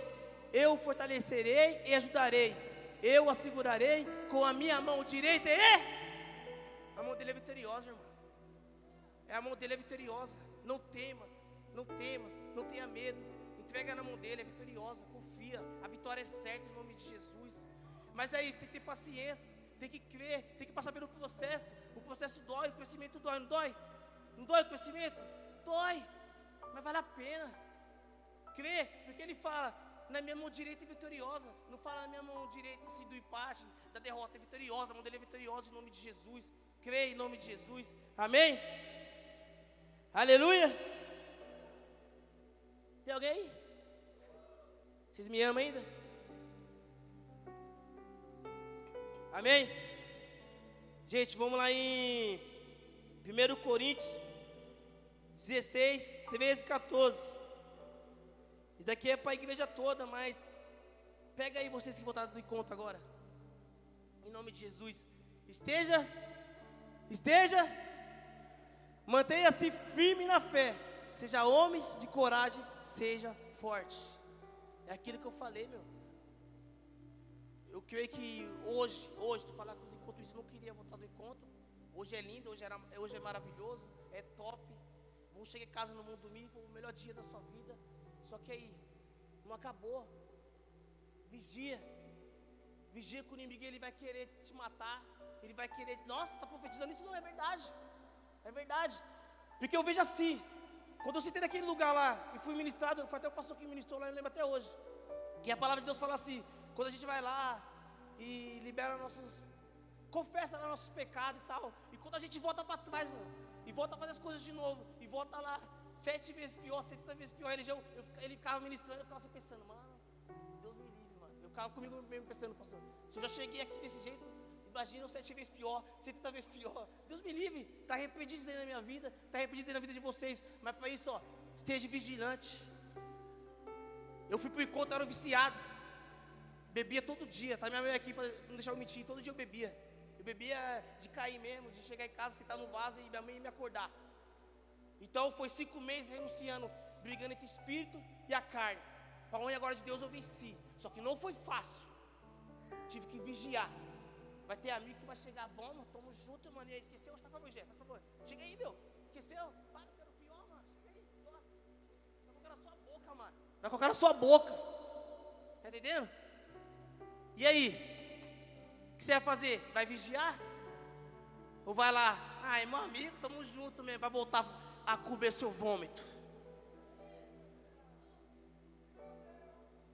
Eu fortalecerei e ajudarei. Eu o segurarei com a minha mão direita e a mão dele é vitoriosa, irmão. É a mão dele é vitoriosa. Não temas, não temas, não tenha medo. Entrega na mão dele, é vitoriosa. Confia. A vitória é certa em nome de Jesus. Mas é isso, tem que ter paciência tem que crer, tem que passar pelo processo. O processo dói, o crescimento dói, não dói? Não dói o crescimento? Dói, mas vale a pena. Crer, porque ele fala, na minha mão direita é vitoriosa. Não fala na minha mão direita assim, do empate, da derrota, é vitoriosa. A mão dele é vitoriosa em nome de Jesus. Crê em nome de Jesus. Amém? Aleluia. Tem alguém aí? Vocês me amam ainda? Amém? Gente, vamos lá em 1 Coríntios 16, 13 14. Isso daqui é para a igreja toda, mas pega aí vocês que voltaram do encontro agora. Em nome de Jesus. Esteja, esteja, mantenha-se firme na fé. Seja homens de coragem, seja forte. É aquilo que eu falei, meu. Eu creio que hoje, hoje, tu falar com os encontros, não queria voltar do encontro. Hoje é lindo, hoje, era, hoje é maravilhoso, é top. Vamos chegar em casa no mundo domingo, o melhor dia da sua vida. Só que aí, não acabou. Vigia. Vigia que o inimigo ele vai querer te matar. Ele vai querer. Nossa, está profetizando isso? Não é verdade. É verdade. Porque eu vejo assim. Quando eu sentei naquele lugar lá e fui ministrado, foi até o pastor que ministrou lá, eu lembro até hoje. Que a palavra de Deus fala assim: quando a gente vai lá e libera nossos. Confessa lá nossos pecados e tal. E quando a gente volta para trás, mano, e volta a fazer as coisas de novo, e volta lá sete vezes pior, setenta vezes pior, religião, eu, ele ficava ministrando, eu ficava assim pensando, mano, Deus me livre, mano. Eu ficava comigo mesmo pensando, pastor, se eu já cheguei aqui desse jeito, imagina sete vezes pior, setenta vezes pior. Deus me livre, está arrependido aí na minha vida, está arrependido na vida de vocês, mas para isso, ó, esteja vigilante. Eu fui para o encontro, era um viciado. Bebia todo dia, tá minha mãe aqui para não deixar eu mentir, todo dia eu bebia. Eu bebia de cair mesmo, de chegar em casa, sentar no vaso e minha mãe me acordar. Então foi cinco meses renunciando, brigando entre o espírito e a carne. Para onde agora de Deus eu venci. Só que não foi fácil. Tive que vigiar. Vai ter amigo que vai chegar, vamos, tamo junto, mano. E aí, esqueceu? Faz favor, Jé, faz favor. Chega aí, meu. Esqueceu? Para ser o pior, mano. Chega aí. Vai colocar na sua boca, mano. Vai colocar na sua boca. Tá entendendo? E aí? O que você vai fazer? Vai vigiar? Ou vai lá? Ai, meu amigo, tamo junto mesmo. Vai voltar a cobrir seu vômito.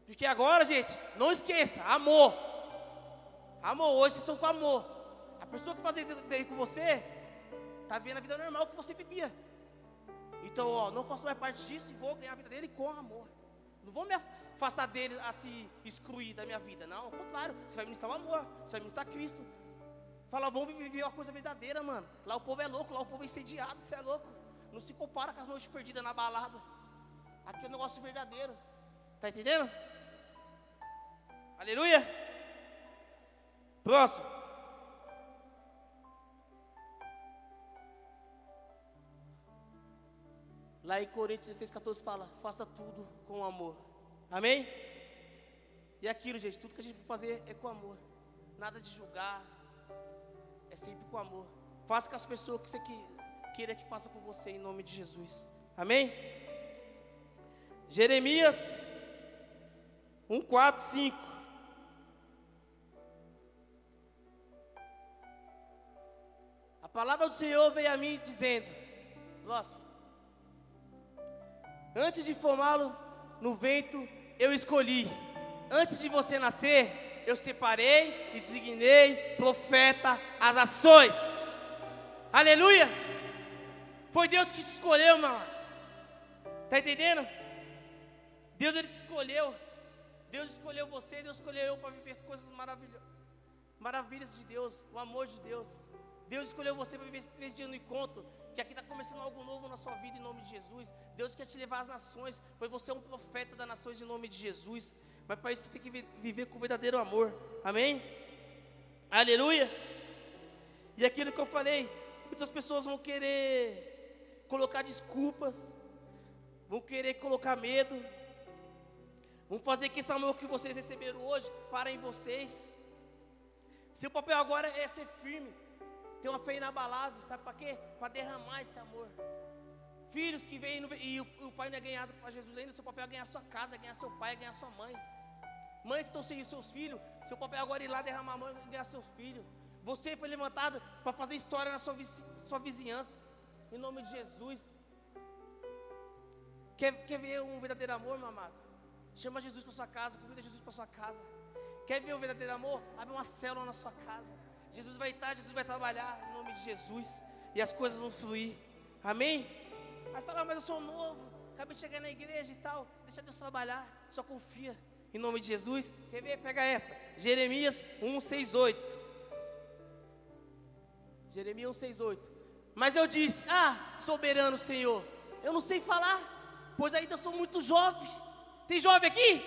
Porque agora, gente, não esqueça, amor. Amor, hoje vocês estão com amor. A pessoa que fazia isso com você, está vendo a vida normal que você vivia. Então, ó, não faço mais parte disso e vou ganhar a vida dele com amor. Não vou me afastar dele a se excluir da minha vida. Não, ao contrário. Você vai ministrar o amor. Você vai ministrar Cristo. Fala, vamos viver uma coisa verdadeira, mano. Lá o povo é louco, lá o povo é incendiado, você é louco. Não se compara com as noites perdidas na balada. Aqui é um negócio verdadeiro. Tá entendendo? Aleluia. Próximo. Lá em Coríntios 16, 14 fala: faça tudo com amor. Amém? E aquilo, gente, tudo que a gente for fazer é com amor. Nada de julgar. É sempre com amor. Faça com as pessoas que você queira que faça com você, em nome de Jesus. Amém? Jeremias 1, 4, 5. palavra do Senhor veio a mim dizendo: Próximo. Antes de formá-lo no vento, eu escolhi. Antes de você nascer, eu separei e designei profeta às ações. Aleluia! Foi Deus que te escolheu, meu amado. Está entendendo? Deus ele te escolheu. Deus escolheu você, Deus escolheu eu para viver coisas maravilhosas. Maravilhas de Deus, o amor de Deus. Deus escolheu você para viver esses três dias no encontro. Que aqui está começando algo novo na sua vida em nome de Jesus. Deus quer te levar às nações, pois você é um profeta das nações em nome de Jesus. Mas para isso você tem que viver com verdadeiro amor. Amém? Aleluia. E aquilo que eu falei, muitas pessoas vão querer colocar desculpas, vão querer colocar medo, vão fazer que esse amor que vocês receberam hoje para em vocês. Seu papel agora é ser firme, ter uma fé inabalável, sabe para quê? Para derramar esse amor. Filhos que vêm e o, pai não é ganhado para Jesus ainda, seu papel é ganhar sua casa, ganhar seu pai, ganhar sua mãe. Mãe que sem seus filhos, seu papel agora é ir lá derramar a mão e ganhar seu filho. Você foi levantado para fazer história na sua, sua vizinhança, em nome de Jesus. Quer, quer ver um verdadeiro amor, meu amado? Chama Jesus para sua casa, convida Jesus para sua casa. Quer ver um verdadeiro amor? Abre uma célula na sua casa. Jesus vai estar, Jesus vai trabalhar em nome de Jesus. E as coisas vão fluir. Amém? Mas fala, mas eu sou novo, acabei de chegar na igreja e tal. Deixa Deus trabalhar, só confia. Em nome de Jesus. Quer ver? Pega essa. Jeremias 1, 6, 8. Jeremias 1, 6, 8. Mas eu disse: Ah, soberano Senhor, eu não sei falar, pois ainda sou muito jovem. Tem jovem aqui?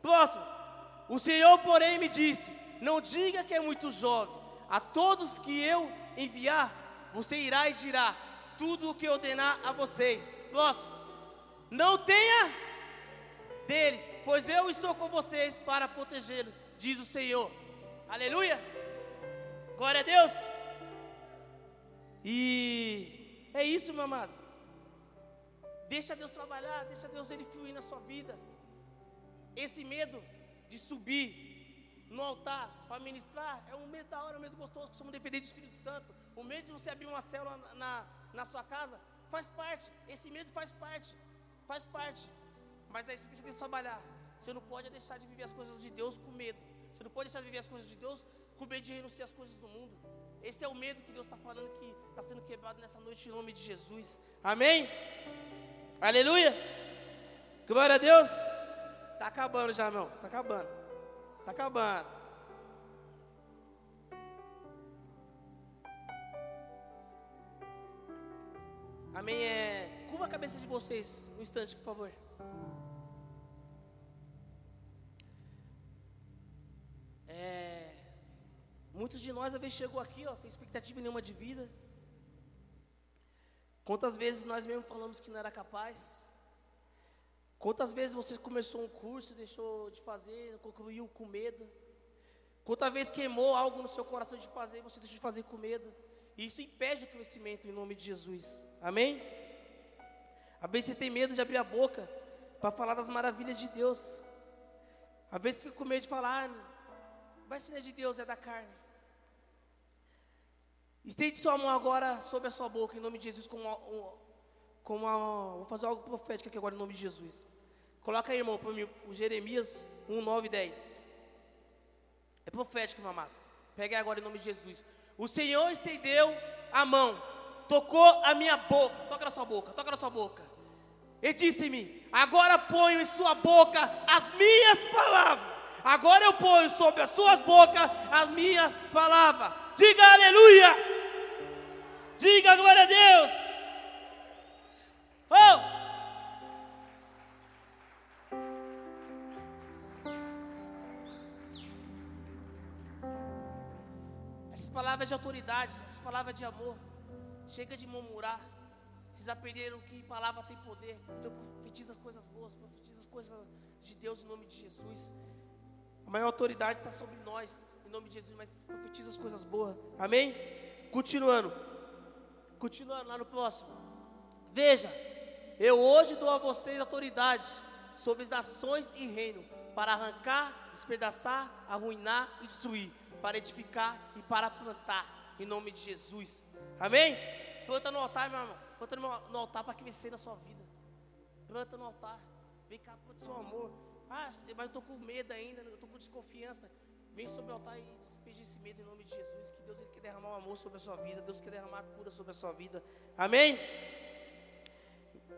Próximo. O Senhor, porém, me disse: Não diga que é muito jovem. A todos que eu enviar, você irá e dirá: tudo o que ordenar a vocês. Próximo. Não tenha deles, pois eu estou com vocês para protegê-los, diz o Senhor. Aleluia. Glória a Deus. E é isso, meu amado. Deixa Deus trabalhar, deixa Deus ele fluir na sua vida. Esse medo de subir no altar para ministrar é um medo da hora, um medo gostoso, que somos dependentes do Espírito Santo. O medo de você abrir uma célula na, na sua casa faz parte. Esse medo faz parte. Faz parte. Mas aí você tem que trabalhar. Você não pode deixar de viver as coisas de Deus com medo. Você não pode deixar de viver as coisas de Deus com medo de renunciar às coisas do mundo. Esse é o medo que Deus está falando que está sendo quebrado nessa noite em nome de Jesus. Amém? Aleluia! Glória a Deus! Está acabando já, irmão. Está acabando. Está acabando. Amém? É, curva a cabeça de vocês um instante, por favor. Muitos de nós, às vezes, chegou aqui, ó, sem expectativa nenhuma de vida. Quantas vezes nós mesmo falamos que não era capaz? Quantas vezes você começou um curso, deixou de fazer, concluiu com medo? Quantas vezes queimou algo no seu coração de fazer, você deixou de fazer com medo? E isso impede o crescimento em nome de Jesus. Amém? Às vezes você tem medo de abrir a boca para falar das maravilhas de Deus. Às vezes você fica com medo de falar, ah, vai ser de Deus, é da carne. Estende sua mão agora sobre a sua boca, em nome de Jesus, com uma, com uma, vou fazer algo profético aqui agora, em nome de Jesus. Coloca aí, irmão, para mim, o Jeremias 1, 9 e 10. É profético, meu amado. Pega agora, em nome de Jesus. O Senhor estendeu a mão, tocou a minha boca, toca na sua boca, toca na sua boca. E disse-me: Agora ponho em sua boca as minhas palavras. Agora eu ponho sobre as suas bocas as minhas palavras. Diga aleluia. Diga glória a Deus. Oh! Essas palavras de autoridade, essas palavras de amor. Chega de murmurar. Vocês aprenderam que palavra tem poder. Então profetiza as coisas boas, profetiza as coisas de Deus em nome de Jesus. A maior autoridade está sobre nós, em nome de Jesus, mas profetiza as coisas boas. Amém? Continuando. Continuando lá no próximo. Veja, eu hoje dou a vocês autoridade sobre as nações e reino, para arrancar, despedaçar, arruinar e destruir, para edificar e para plantar. em nome de Jesus. Amém? Planta no altar, meu irmão. Planta no, altar para crescer na sua vida. Planta no altar. Vem cá, planta seu amor. Ah, mas eu estou com medo ainda, eu estou com desconfiança. Vem sobre o altar e despedir esse medo em nome de Jesus. Que Deus ele quer derramar um amor sobre a sua vida. Deus quer derramar cura sobre a sua vida. Amém?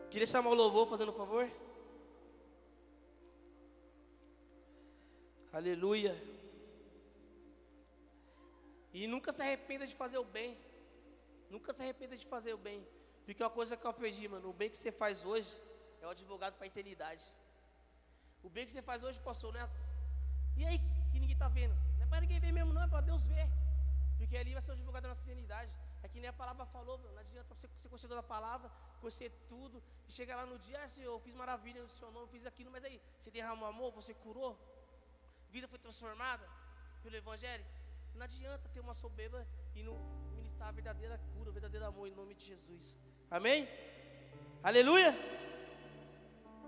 Queria chamar o louvor, fazendo um favor. Aleluia. E nunca se arrependa de fazer o bem. Nunca se arrependa de fazer o bem. Porque uma coisa que eu aprendi, mano, o bem que você faz hoje é o advogado para a eternidade. O bem que você faz hoje, pastor, não é. E aí, está vendo? Não é para ninguém ver mesmo, não, é para Deus ver. Porque ali vai ser o advogado da nossa eternidade. É que nem a palavra falou, não adianta você ser conhecedor da palavra, conhecer tudo, e chegar lá no dia, ah, Senhor, eu fiz maravilha no seu nome, fiz aquilo, mas aí, você derramou amor, você curou, vida foi transformada pelo Evangelho. Não adianta ter uma soberba e não ministrar a verdadeira cura, o verdadeiro amor em nome de Jesus. Amém? Aleluia!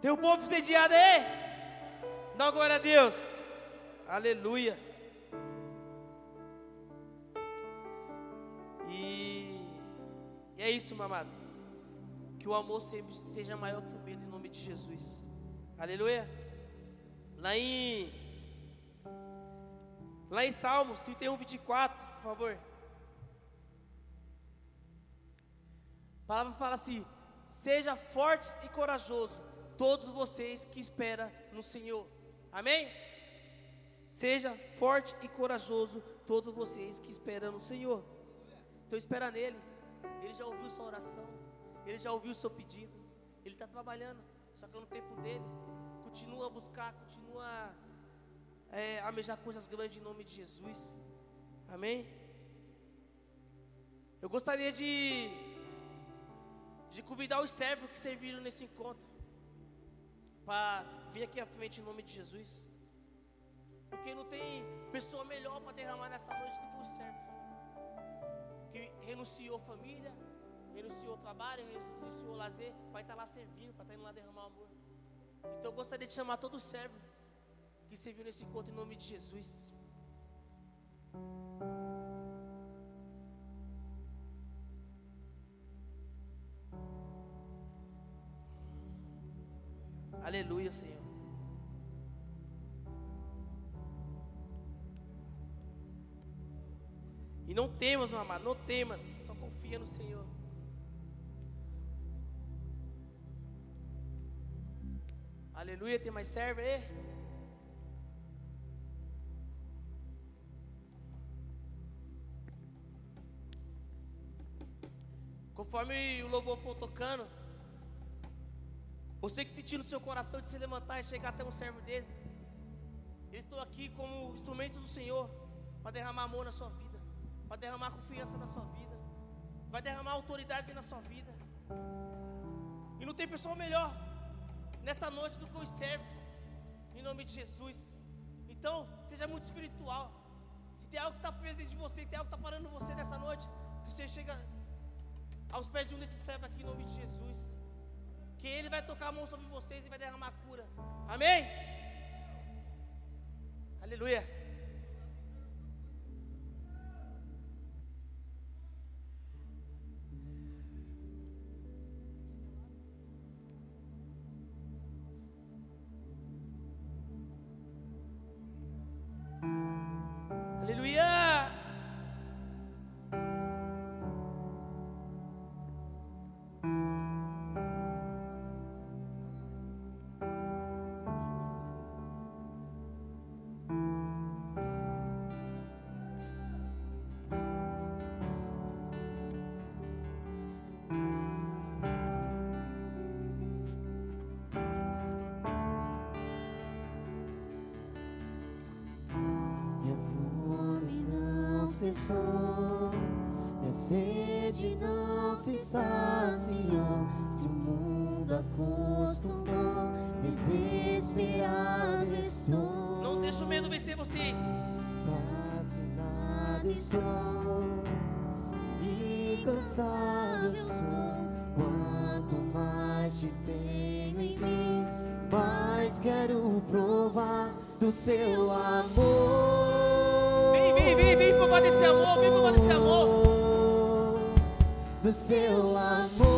Tem um povo sediado aí? Dá glória a Deus. Aleluia. E, e é isso, meu amado. Que o amor sempre seja maior que o medo em nome de Jesus. Aleluia. Lá em Lá em Salmos 31, 24, por favor. A palavra fala assim: Seja forte e corajoso, todos vocês que esperam no Senhor. Amém? Seja forte e corajoso, todos vocês que esperam no Senhor. Então espera nele. Ele já ouviu sua oração. Ele já ouviu o seu pedido. Ele está trabalhando. Só que é no tempo dele. Continua a buscar, continua a é, coisas grandes em nome de Jesus. Amém? Eu gostaria de, de convidar os servos que serviram nesse encontro para vir aqui à frente em nome de Jesus. Porque não tem pessoa melhor para derramar nessa noite do que o servo. Que renunciou família, renunciou trabalho, renunciou lazer, vai estar lá servindo, para estar indo lá derramar amor. Então eu gostaria de chamar todo servo que você viu nesse encontro em nome de Jesus. Aleluia, Senhor. E não temas, meu amado, não temas, só confia no Senhor. Aleluia, tem mais servo aí? Conforme o louvor for tocando, você que sentir no seu coração de se levantar e chegar até um servo dele, eu estou aqui como instrumento do Senhor para derramar amor na sua vida, para derramar confiança na sua vida, vai derramar autoridade na sua vida. E não tem pessoa melhor nessa noite do que os serve, em nome de Jesus. Então, seja muito espiritual. Se tem algo que está preso dentro de você, tem algo que está parando você nessa noite, que você chega aos pés de um desses servos aqui em nome de Jesus. Que Ele vai tocar a mão sobre vocês e vai derramar cura. Amém? Aleluia. sede não se saciou, se o mundo acostumou, desesperado estou. Não deixo o medo vencer vocês. Fascinado estou e cansado sou. Quanto mais te tenho em mim, mais quero provar do seu amor. Vem, vem, vem, vem provar desse amor, vem provar desse amor do seu amor.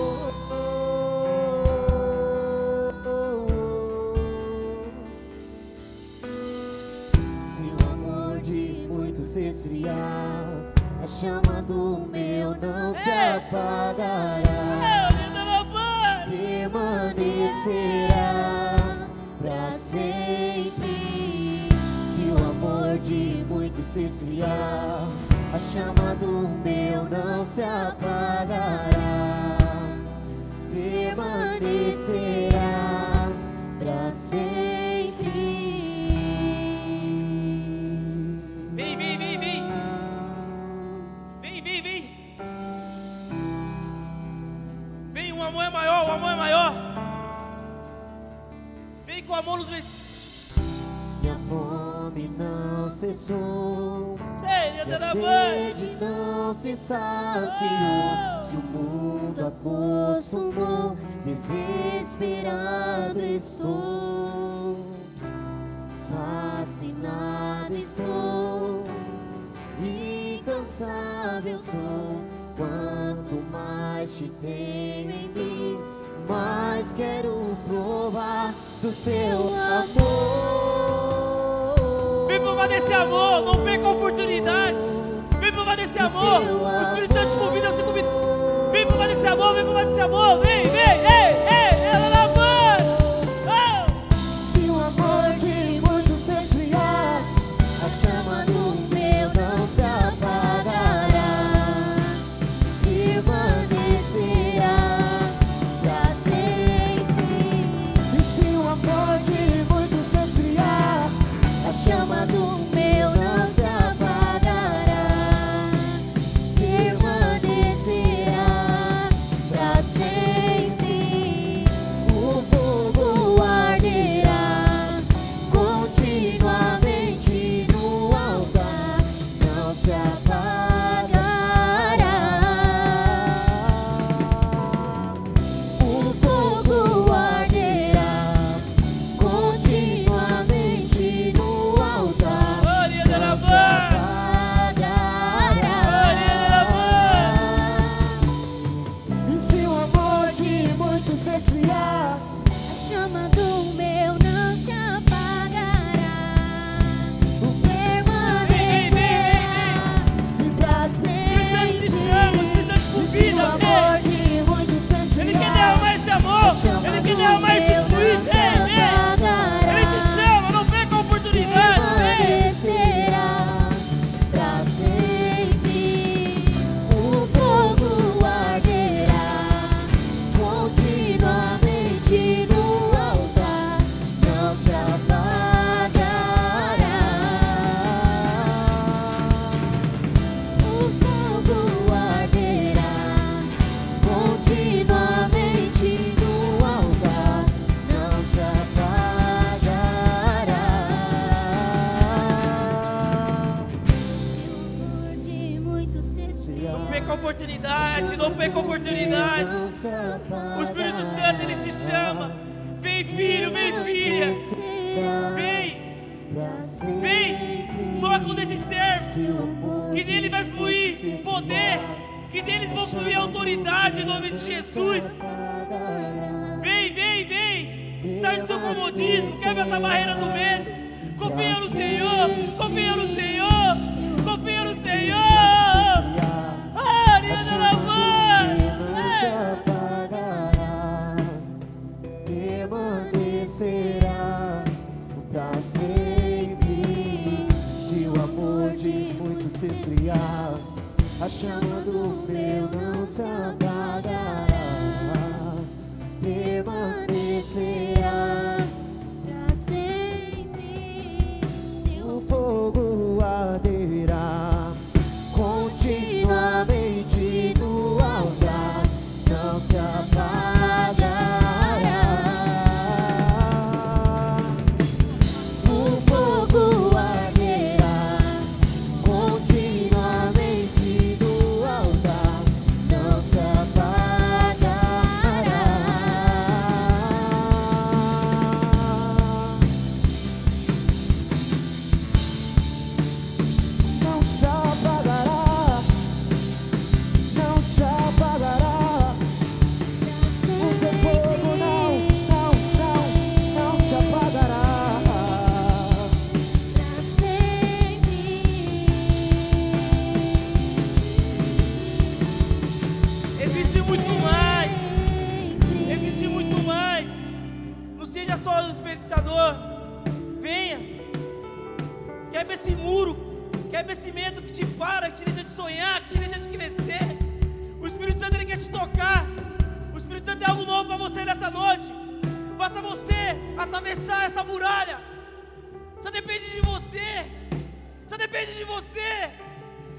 a chama do meu não se apagará, permanecerá. Sonhar, que te deixa de crescer. O Espírito Santo ele quer te tocar. O Espírito Santo tem algo novo para você nessa noite. Basta você atravessar essa muralha. Só depende de você. Só depende de você.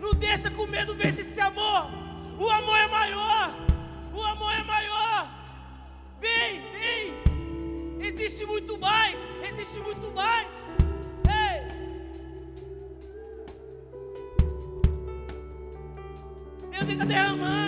Não deixa com medo ver esse amor. O amor é maior. O amor é maior. Vem, vem. Existe muito mais. Existe muito mais. Deus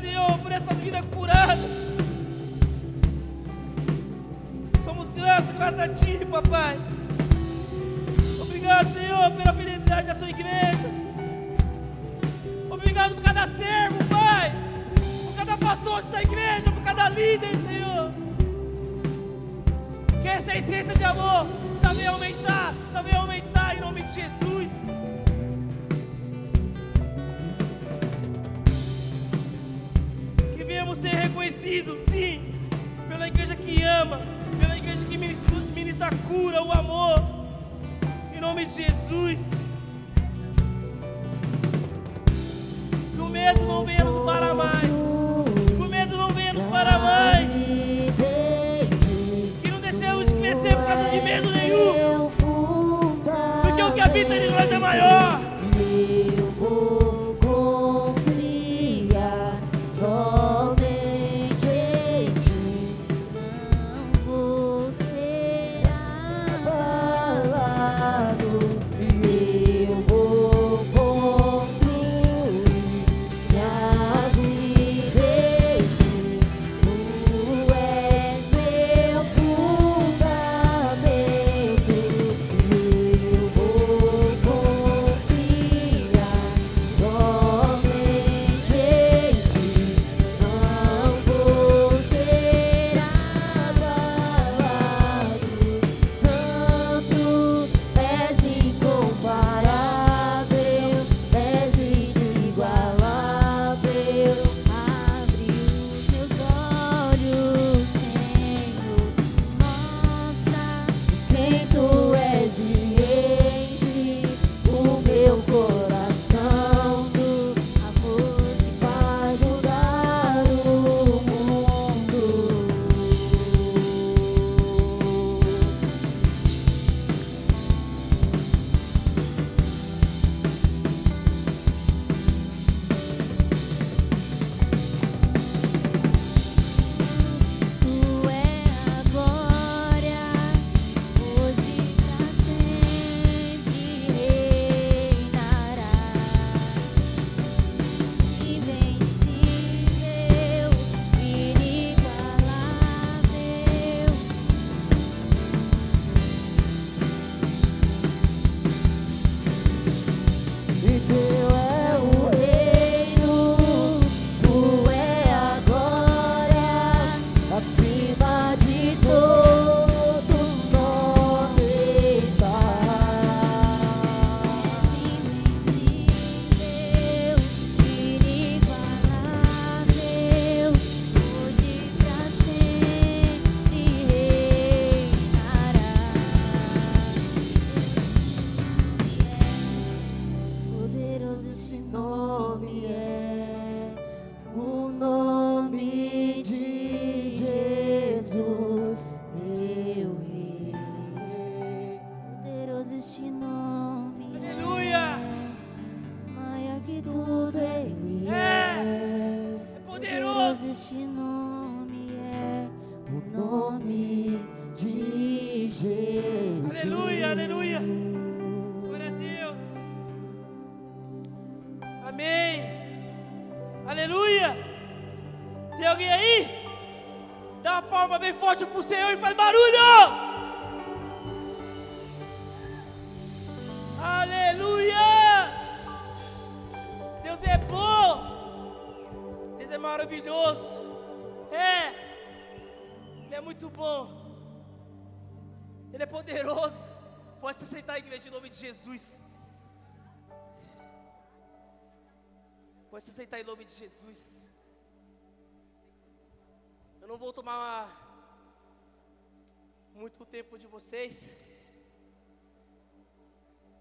Senhor, por essas vidas curadas. Somos gratos, gratos a Ti, papai. Obrigado, Senhor, pela fidelidade da Sua igreja. Obrigado por cada servo, Pai. Por cada pastor dessa igreja, por cada líder, Senhor. Que essa essência de amor, saber aumentar, saber aumentar em nome de Jesus. ser reconhecido, sim, pela igreja que ama, pela igreja que ministra, ministra a cura, o amor, em nome de Jesus. Que o medo não venha nos parar mais. Aceitar em nome de Jesus. Eu não vou tomar muito tempo de vocês.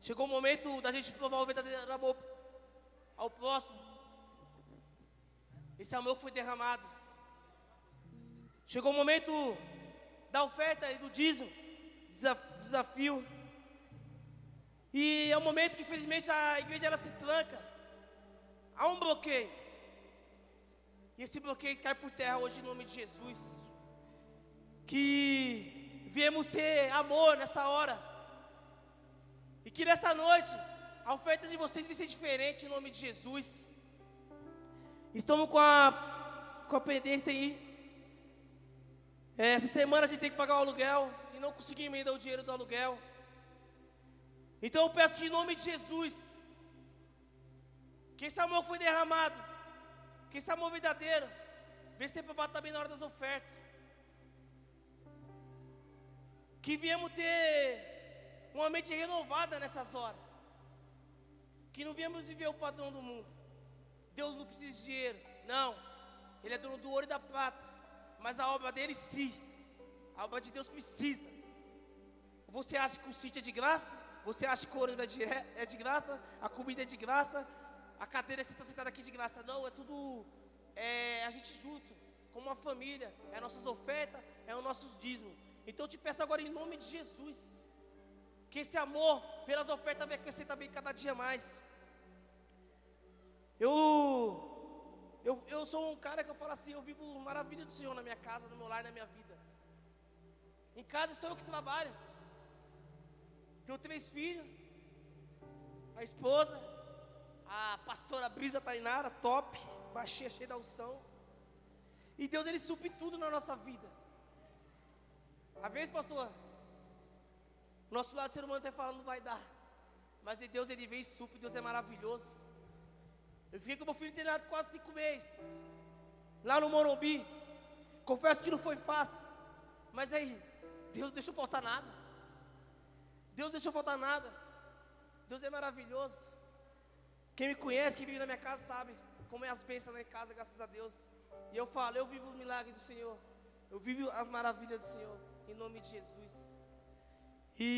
Chegou o momento da gente provar o verdadeiro amor ao próximo. Esse amor foi derramado. Chegou o momento da oferta e do dízimo, desafio. E é um momento que infelizmente a igreja ela se tranca. Há um bloqueio. E esse bloqueio cai por terra hoje em nome de Jesus. Que viemos ter amor nessa hora. E que nessa noite a oferta de vocês vai ser diferente em nome de Jesus. Estamos com a, com a pendência aí. É, essa semana a gente tem que pagar o aluguel e não conseguimos ainda o dinheiro do aluguel. Então eu peço que em nome de Jesus, que esse amor foi derramado, que esse amor verdadeiro, venha ser provado também na hora das ofertas. Que viemos ter uma mente renovada nessas horas. Que não viemos viver o padrão do mundo. Deus não precisa de dinheiro. Não. Ele é dono do ouro e da prata. Mas a obra dele sim. A obra de Deus precisa. Você acha que o sítio é de graça? Você acha que o ouro é de, é de graça? A comida é de graça? A cadeira que você está sentado aqui de graça? Não, é tudo é, a gente junto, como uma família. É as nossas ofertas, é os nossos dízimos. Então eu te peço agora em nome de Jesus. Que esse amor pelas ofertas vai crescer também cada dia mais. Eu, eu, eu sou um cara que eu falo assim, eu vivo maravilha do Senhor na minha casa, no meu lar, na minha vida. Em casa sou eu que trabalho. Tenho três filhos, a esposa, a pastora Brisa Tainara, top, baixinha, cheia da unção. E Deus ele supre tudo na nossa vida. Às vezes, pastor, nosso lado ser humano até fala não vai dar. Mas Deus ele vem e supre, Deus é maravilhoso. Eu fiquei com meu filho treinado quase cinco meses. Lá no Morumbi. Confesso que não foi fácil. Mas aí, Deus deixou faltar nada. Deus deixou faltar nada. Deus é maravilhoso. Quem me conhece, quem vive na minha casa, sabe como é as bênçãos lá em casa, graças a Deus. E eu falo, eu vivo o milagre do Senhor. Eu vivo as maravilhas do Senhor. Em nome de Jesus. E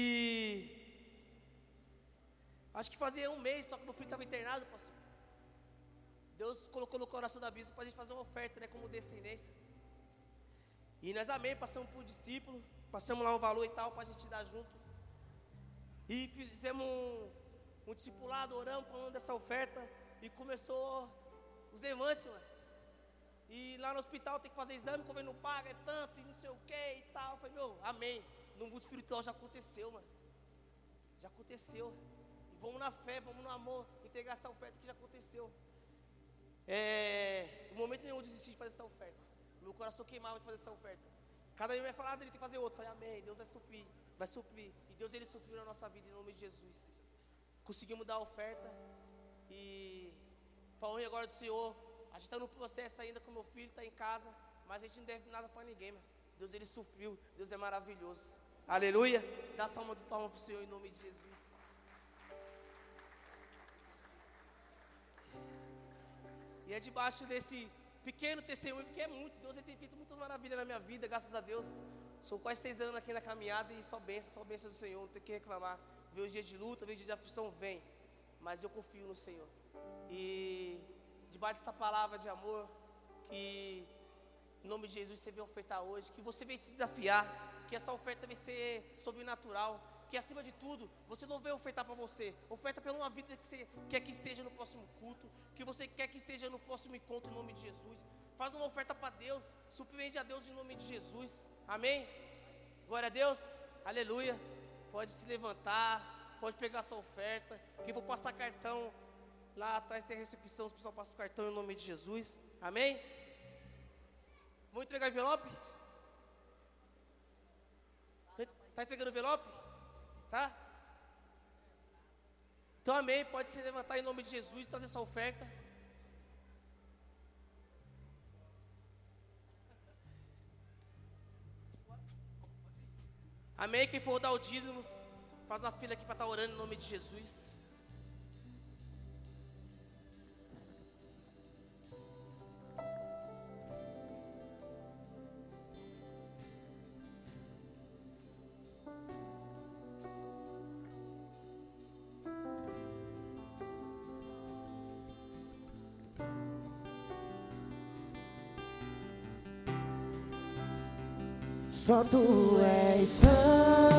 acho que fazia um mês só que meu filho estava internado, pastor. Deus colocou no coração da bispo para a gente fazer uma oferta, né, como descendência. E nós amém, passamos por discípulo, passamos lá um valor e tal para a gente dar junto. E fizemos um, um discipulado, oramos falando dessa oferta e começou os levantes, mano. E lá no hospital tem que fazer exame, o governo não paga, é tanto, e não sei o que e tal. Eu falei, meu, amém. No mundo espiritual já aconteceu, mano. Já aconteceu. E vamos na fé, vamos no amor, entregar essa oferta que já aconteceu. É, no momento nenhum eu desisti de fazer essa oferta. Meu coração queimava de fazer essa oferta. Cada dia vai falar, ah, ele tem que fazer outro. Eu falei, amém, Deus vai suprir, vai suprir. E Deus ele supriu na nossa vida em nome de Jesus. Conseguimos dar a oferta e para honra agora do Senhor, a gente está no processo ainda com meu filho, está em casa, mas a gente não deve nada para ninguém, mano. Deus ele supriu, Deus é maravilhoso. Aleluia. Dá salva de palma para o Senhor em nome de Jesus. E é debaixo desse pequeno testemunho, porque é muito. Deus tem feito muitas maravilhas na minha vida, graças a Deus. Sou quase seis anos aqui na caminhada e só bênção, só bênção do Senhor, não tem que reclamar. Vê os dias de luta, vê os dias de aflição, vem. Mas eu confio no Senhor. E debaixo dessa palavra de amor, que em nome de Jesus você vem ofertar hoje, que você vem se desafiar, que essa oferta vai ser sobrenatural, que acima de tudo, você não vem ofertar para você, oferta pela uma vida que você quer que esteja no próximo culto, que você quer que esteja no próximo encontro em nome de Jesus. Faz uma oferta para Deus, surpreende a Deus em nome de Jesus. Amém? Glória a Deus. Aleluia. Pode se levantar, pode pegar sua oferta, que vou passar cartão lá atrás tem recepção, os pessoal passa o cartão em nome de Jesus. Amém? Vamos entregar envelope? Está entregando envelope? Tá? Então, amém. Pode se levantar em nome de Jesus, trazer essa oferta. Amém? Quem for dar o dízimo, faz uma fila aqui para estar tá orando em nome de Jesus. Só tu és santo,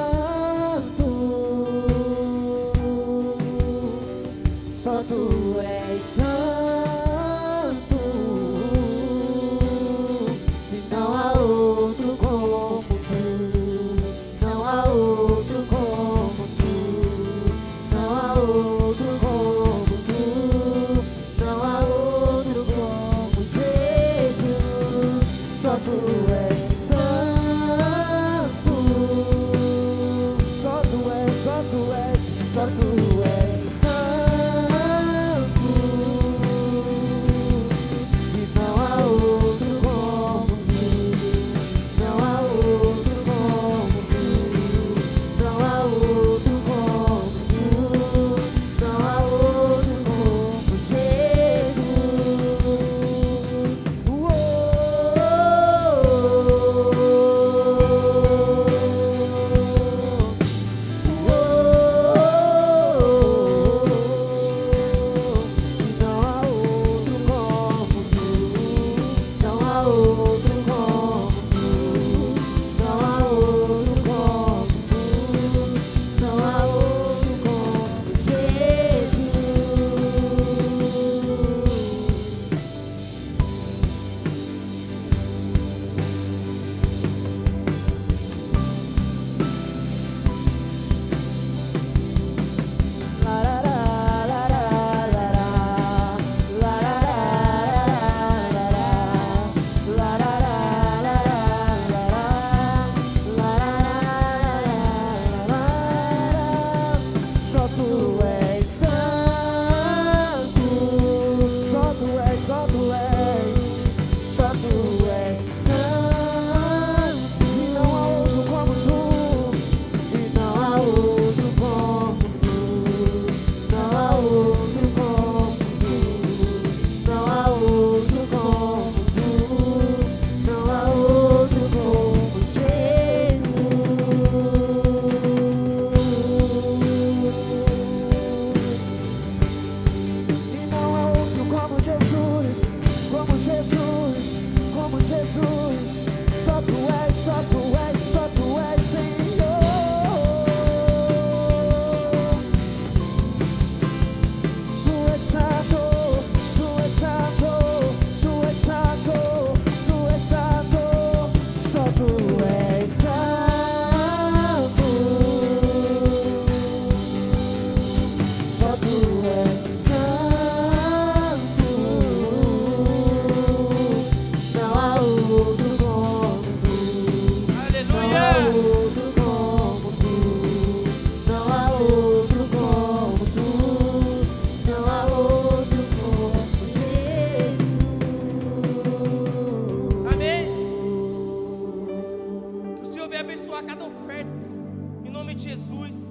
Jesus.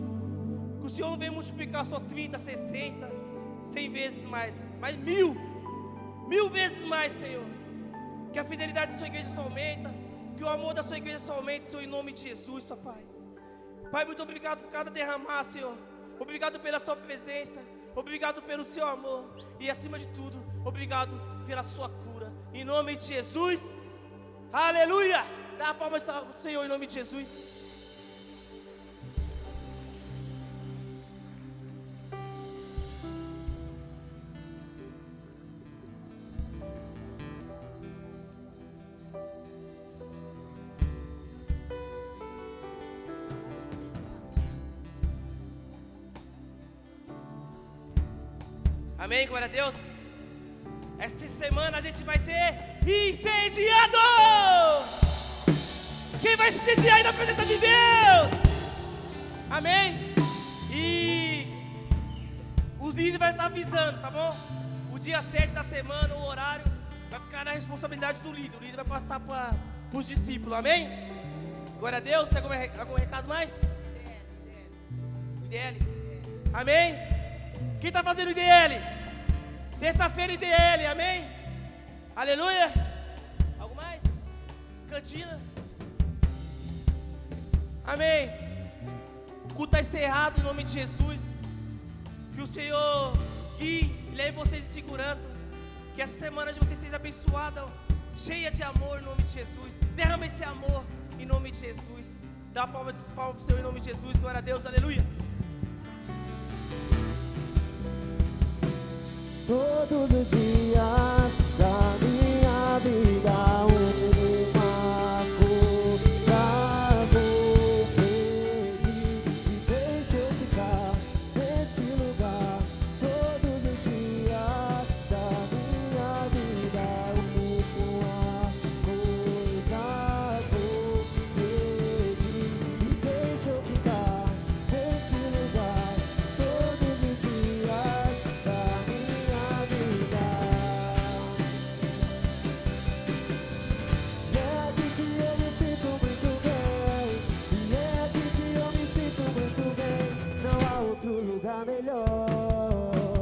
Que o Senhor não venha multiplicar só 30, 60, 100 vezes mais, mas mil, mil vezes mais, Senhor. Que a fidelidade da sua igreja só aumenta, que o amor da sua igreja só aumente, Senhor, em nome de Jesus, Senhor Pai. Pai, muito obrigado por cada derramar, Senhor. Obrigado pela sua presença. Obrigado pelo seu amor. E acima de tudo, obrigado pela sua cura. Em nome de Jesus. Aleluia! Dá a palma ao Senhor em nome de Jesus. Amém, glória a Deus. Essa semana a gente vai ter incendiado. Quem vai se incendiar aí na presença de Deus? Amém? E os líderes vão estar avisando, tá bom? O dia certo da semana, o horário, vai ficar na responsabilidade do líder. O líder vai passar para os discípulos, amém? Glória a Deus. Tem algum, re- algum recado mais? IDL. Amém? Quem está fazendo IDL? Terça-feira IDL, amém? Aleluia. Algo mais? Cantina. Amém. O culto está encerrado em nome de Jesus. Que o Senhor guie e leve vocês em segurança. Que essa semana de vocês seja abençoada, cheia de amor em nome de Jesus. Derrama esse amor em nome de Jesus. Dá palma, palma pro Senhor em nome de Jesus. Glória a Deus, aleluia. Todos os dias lugar melhor.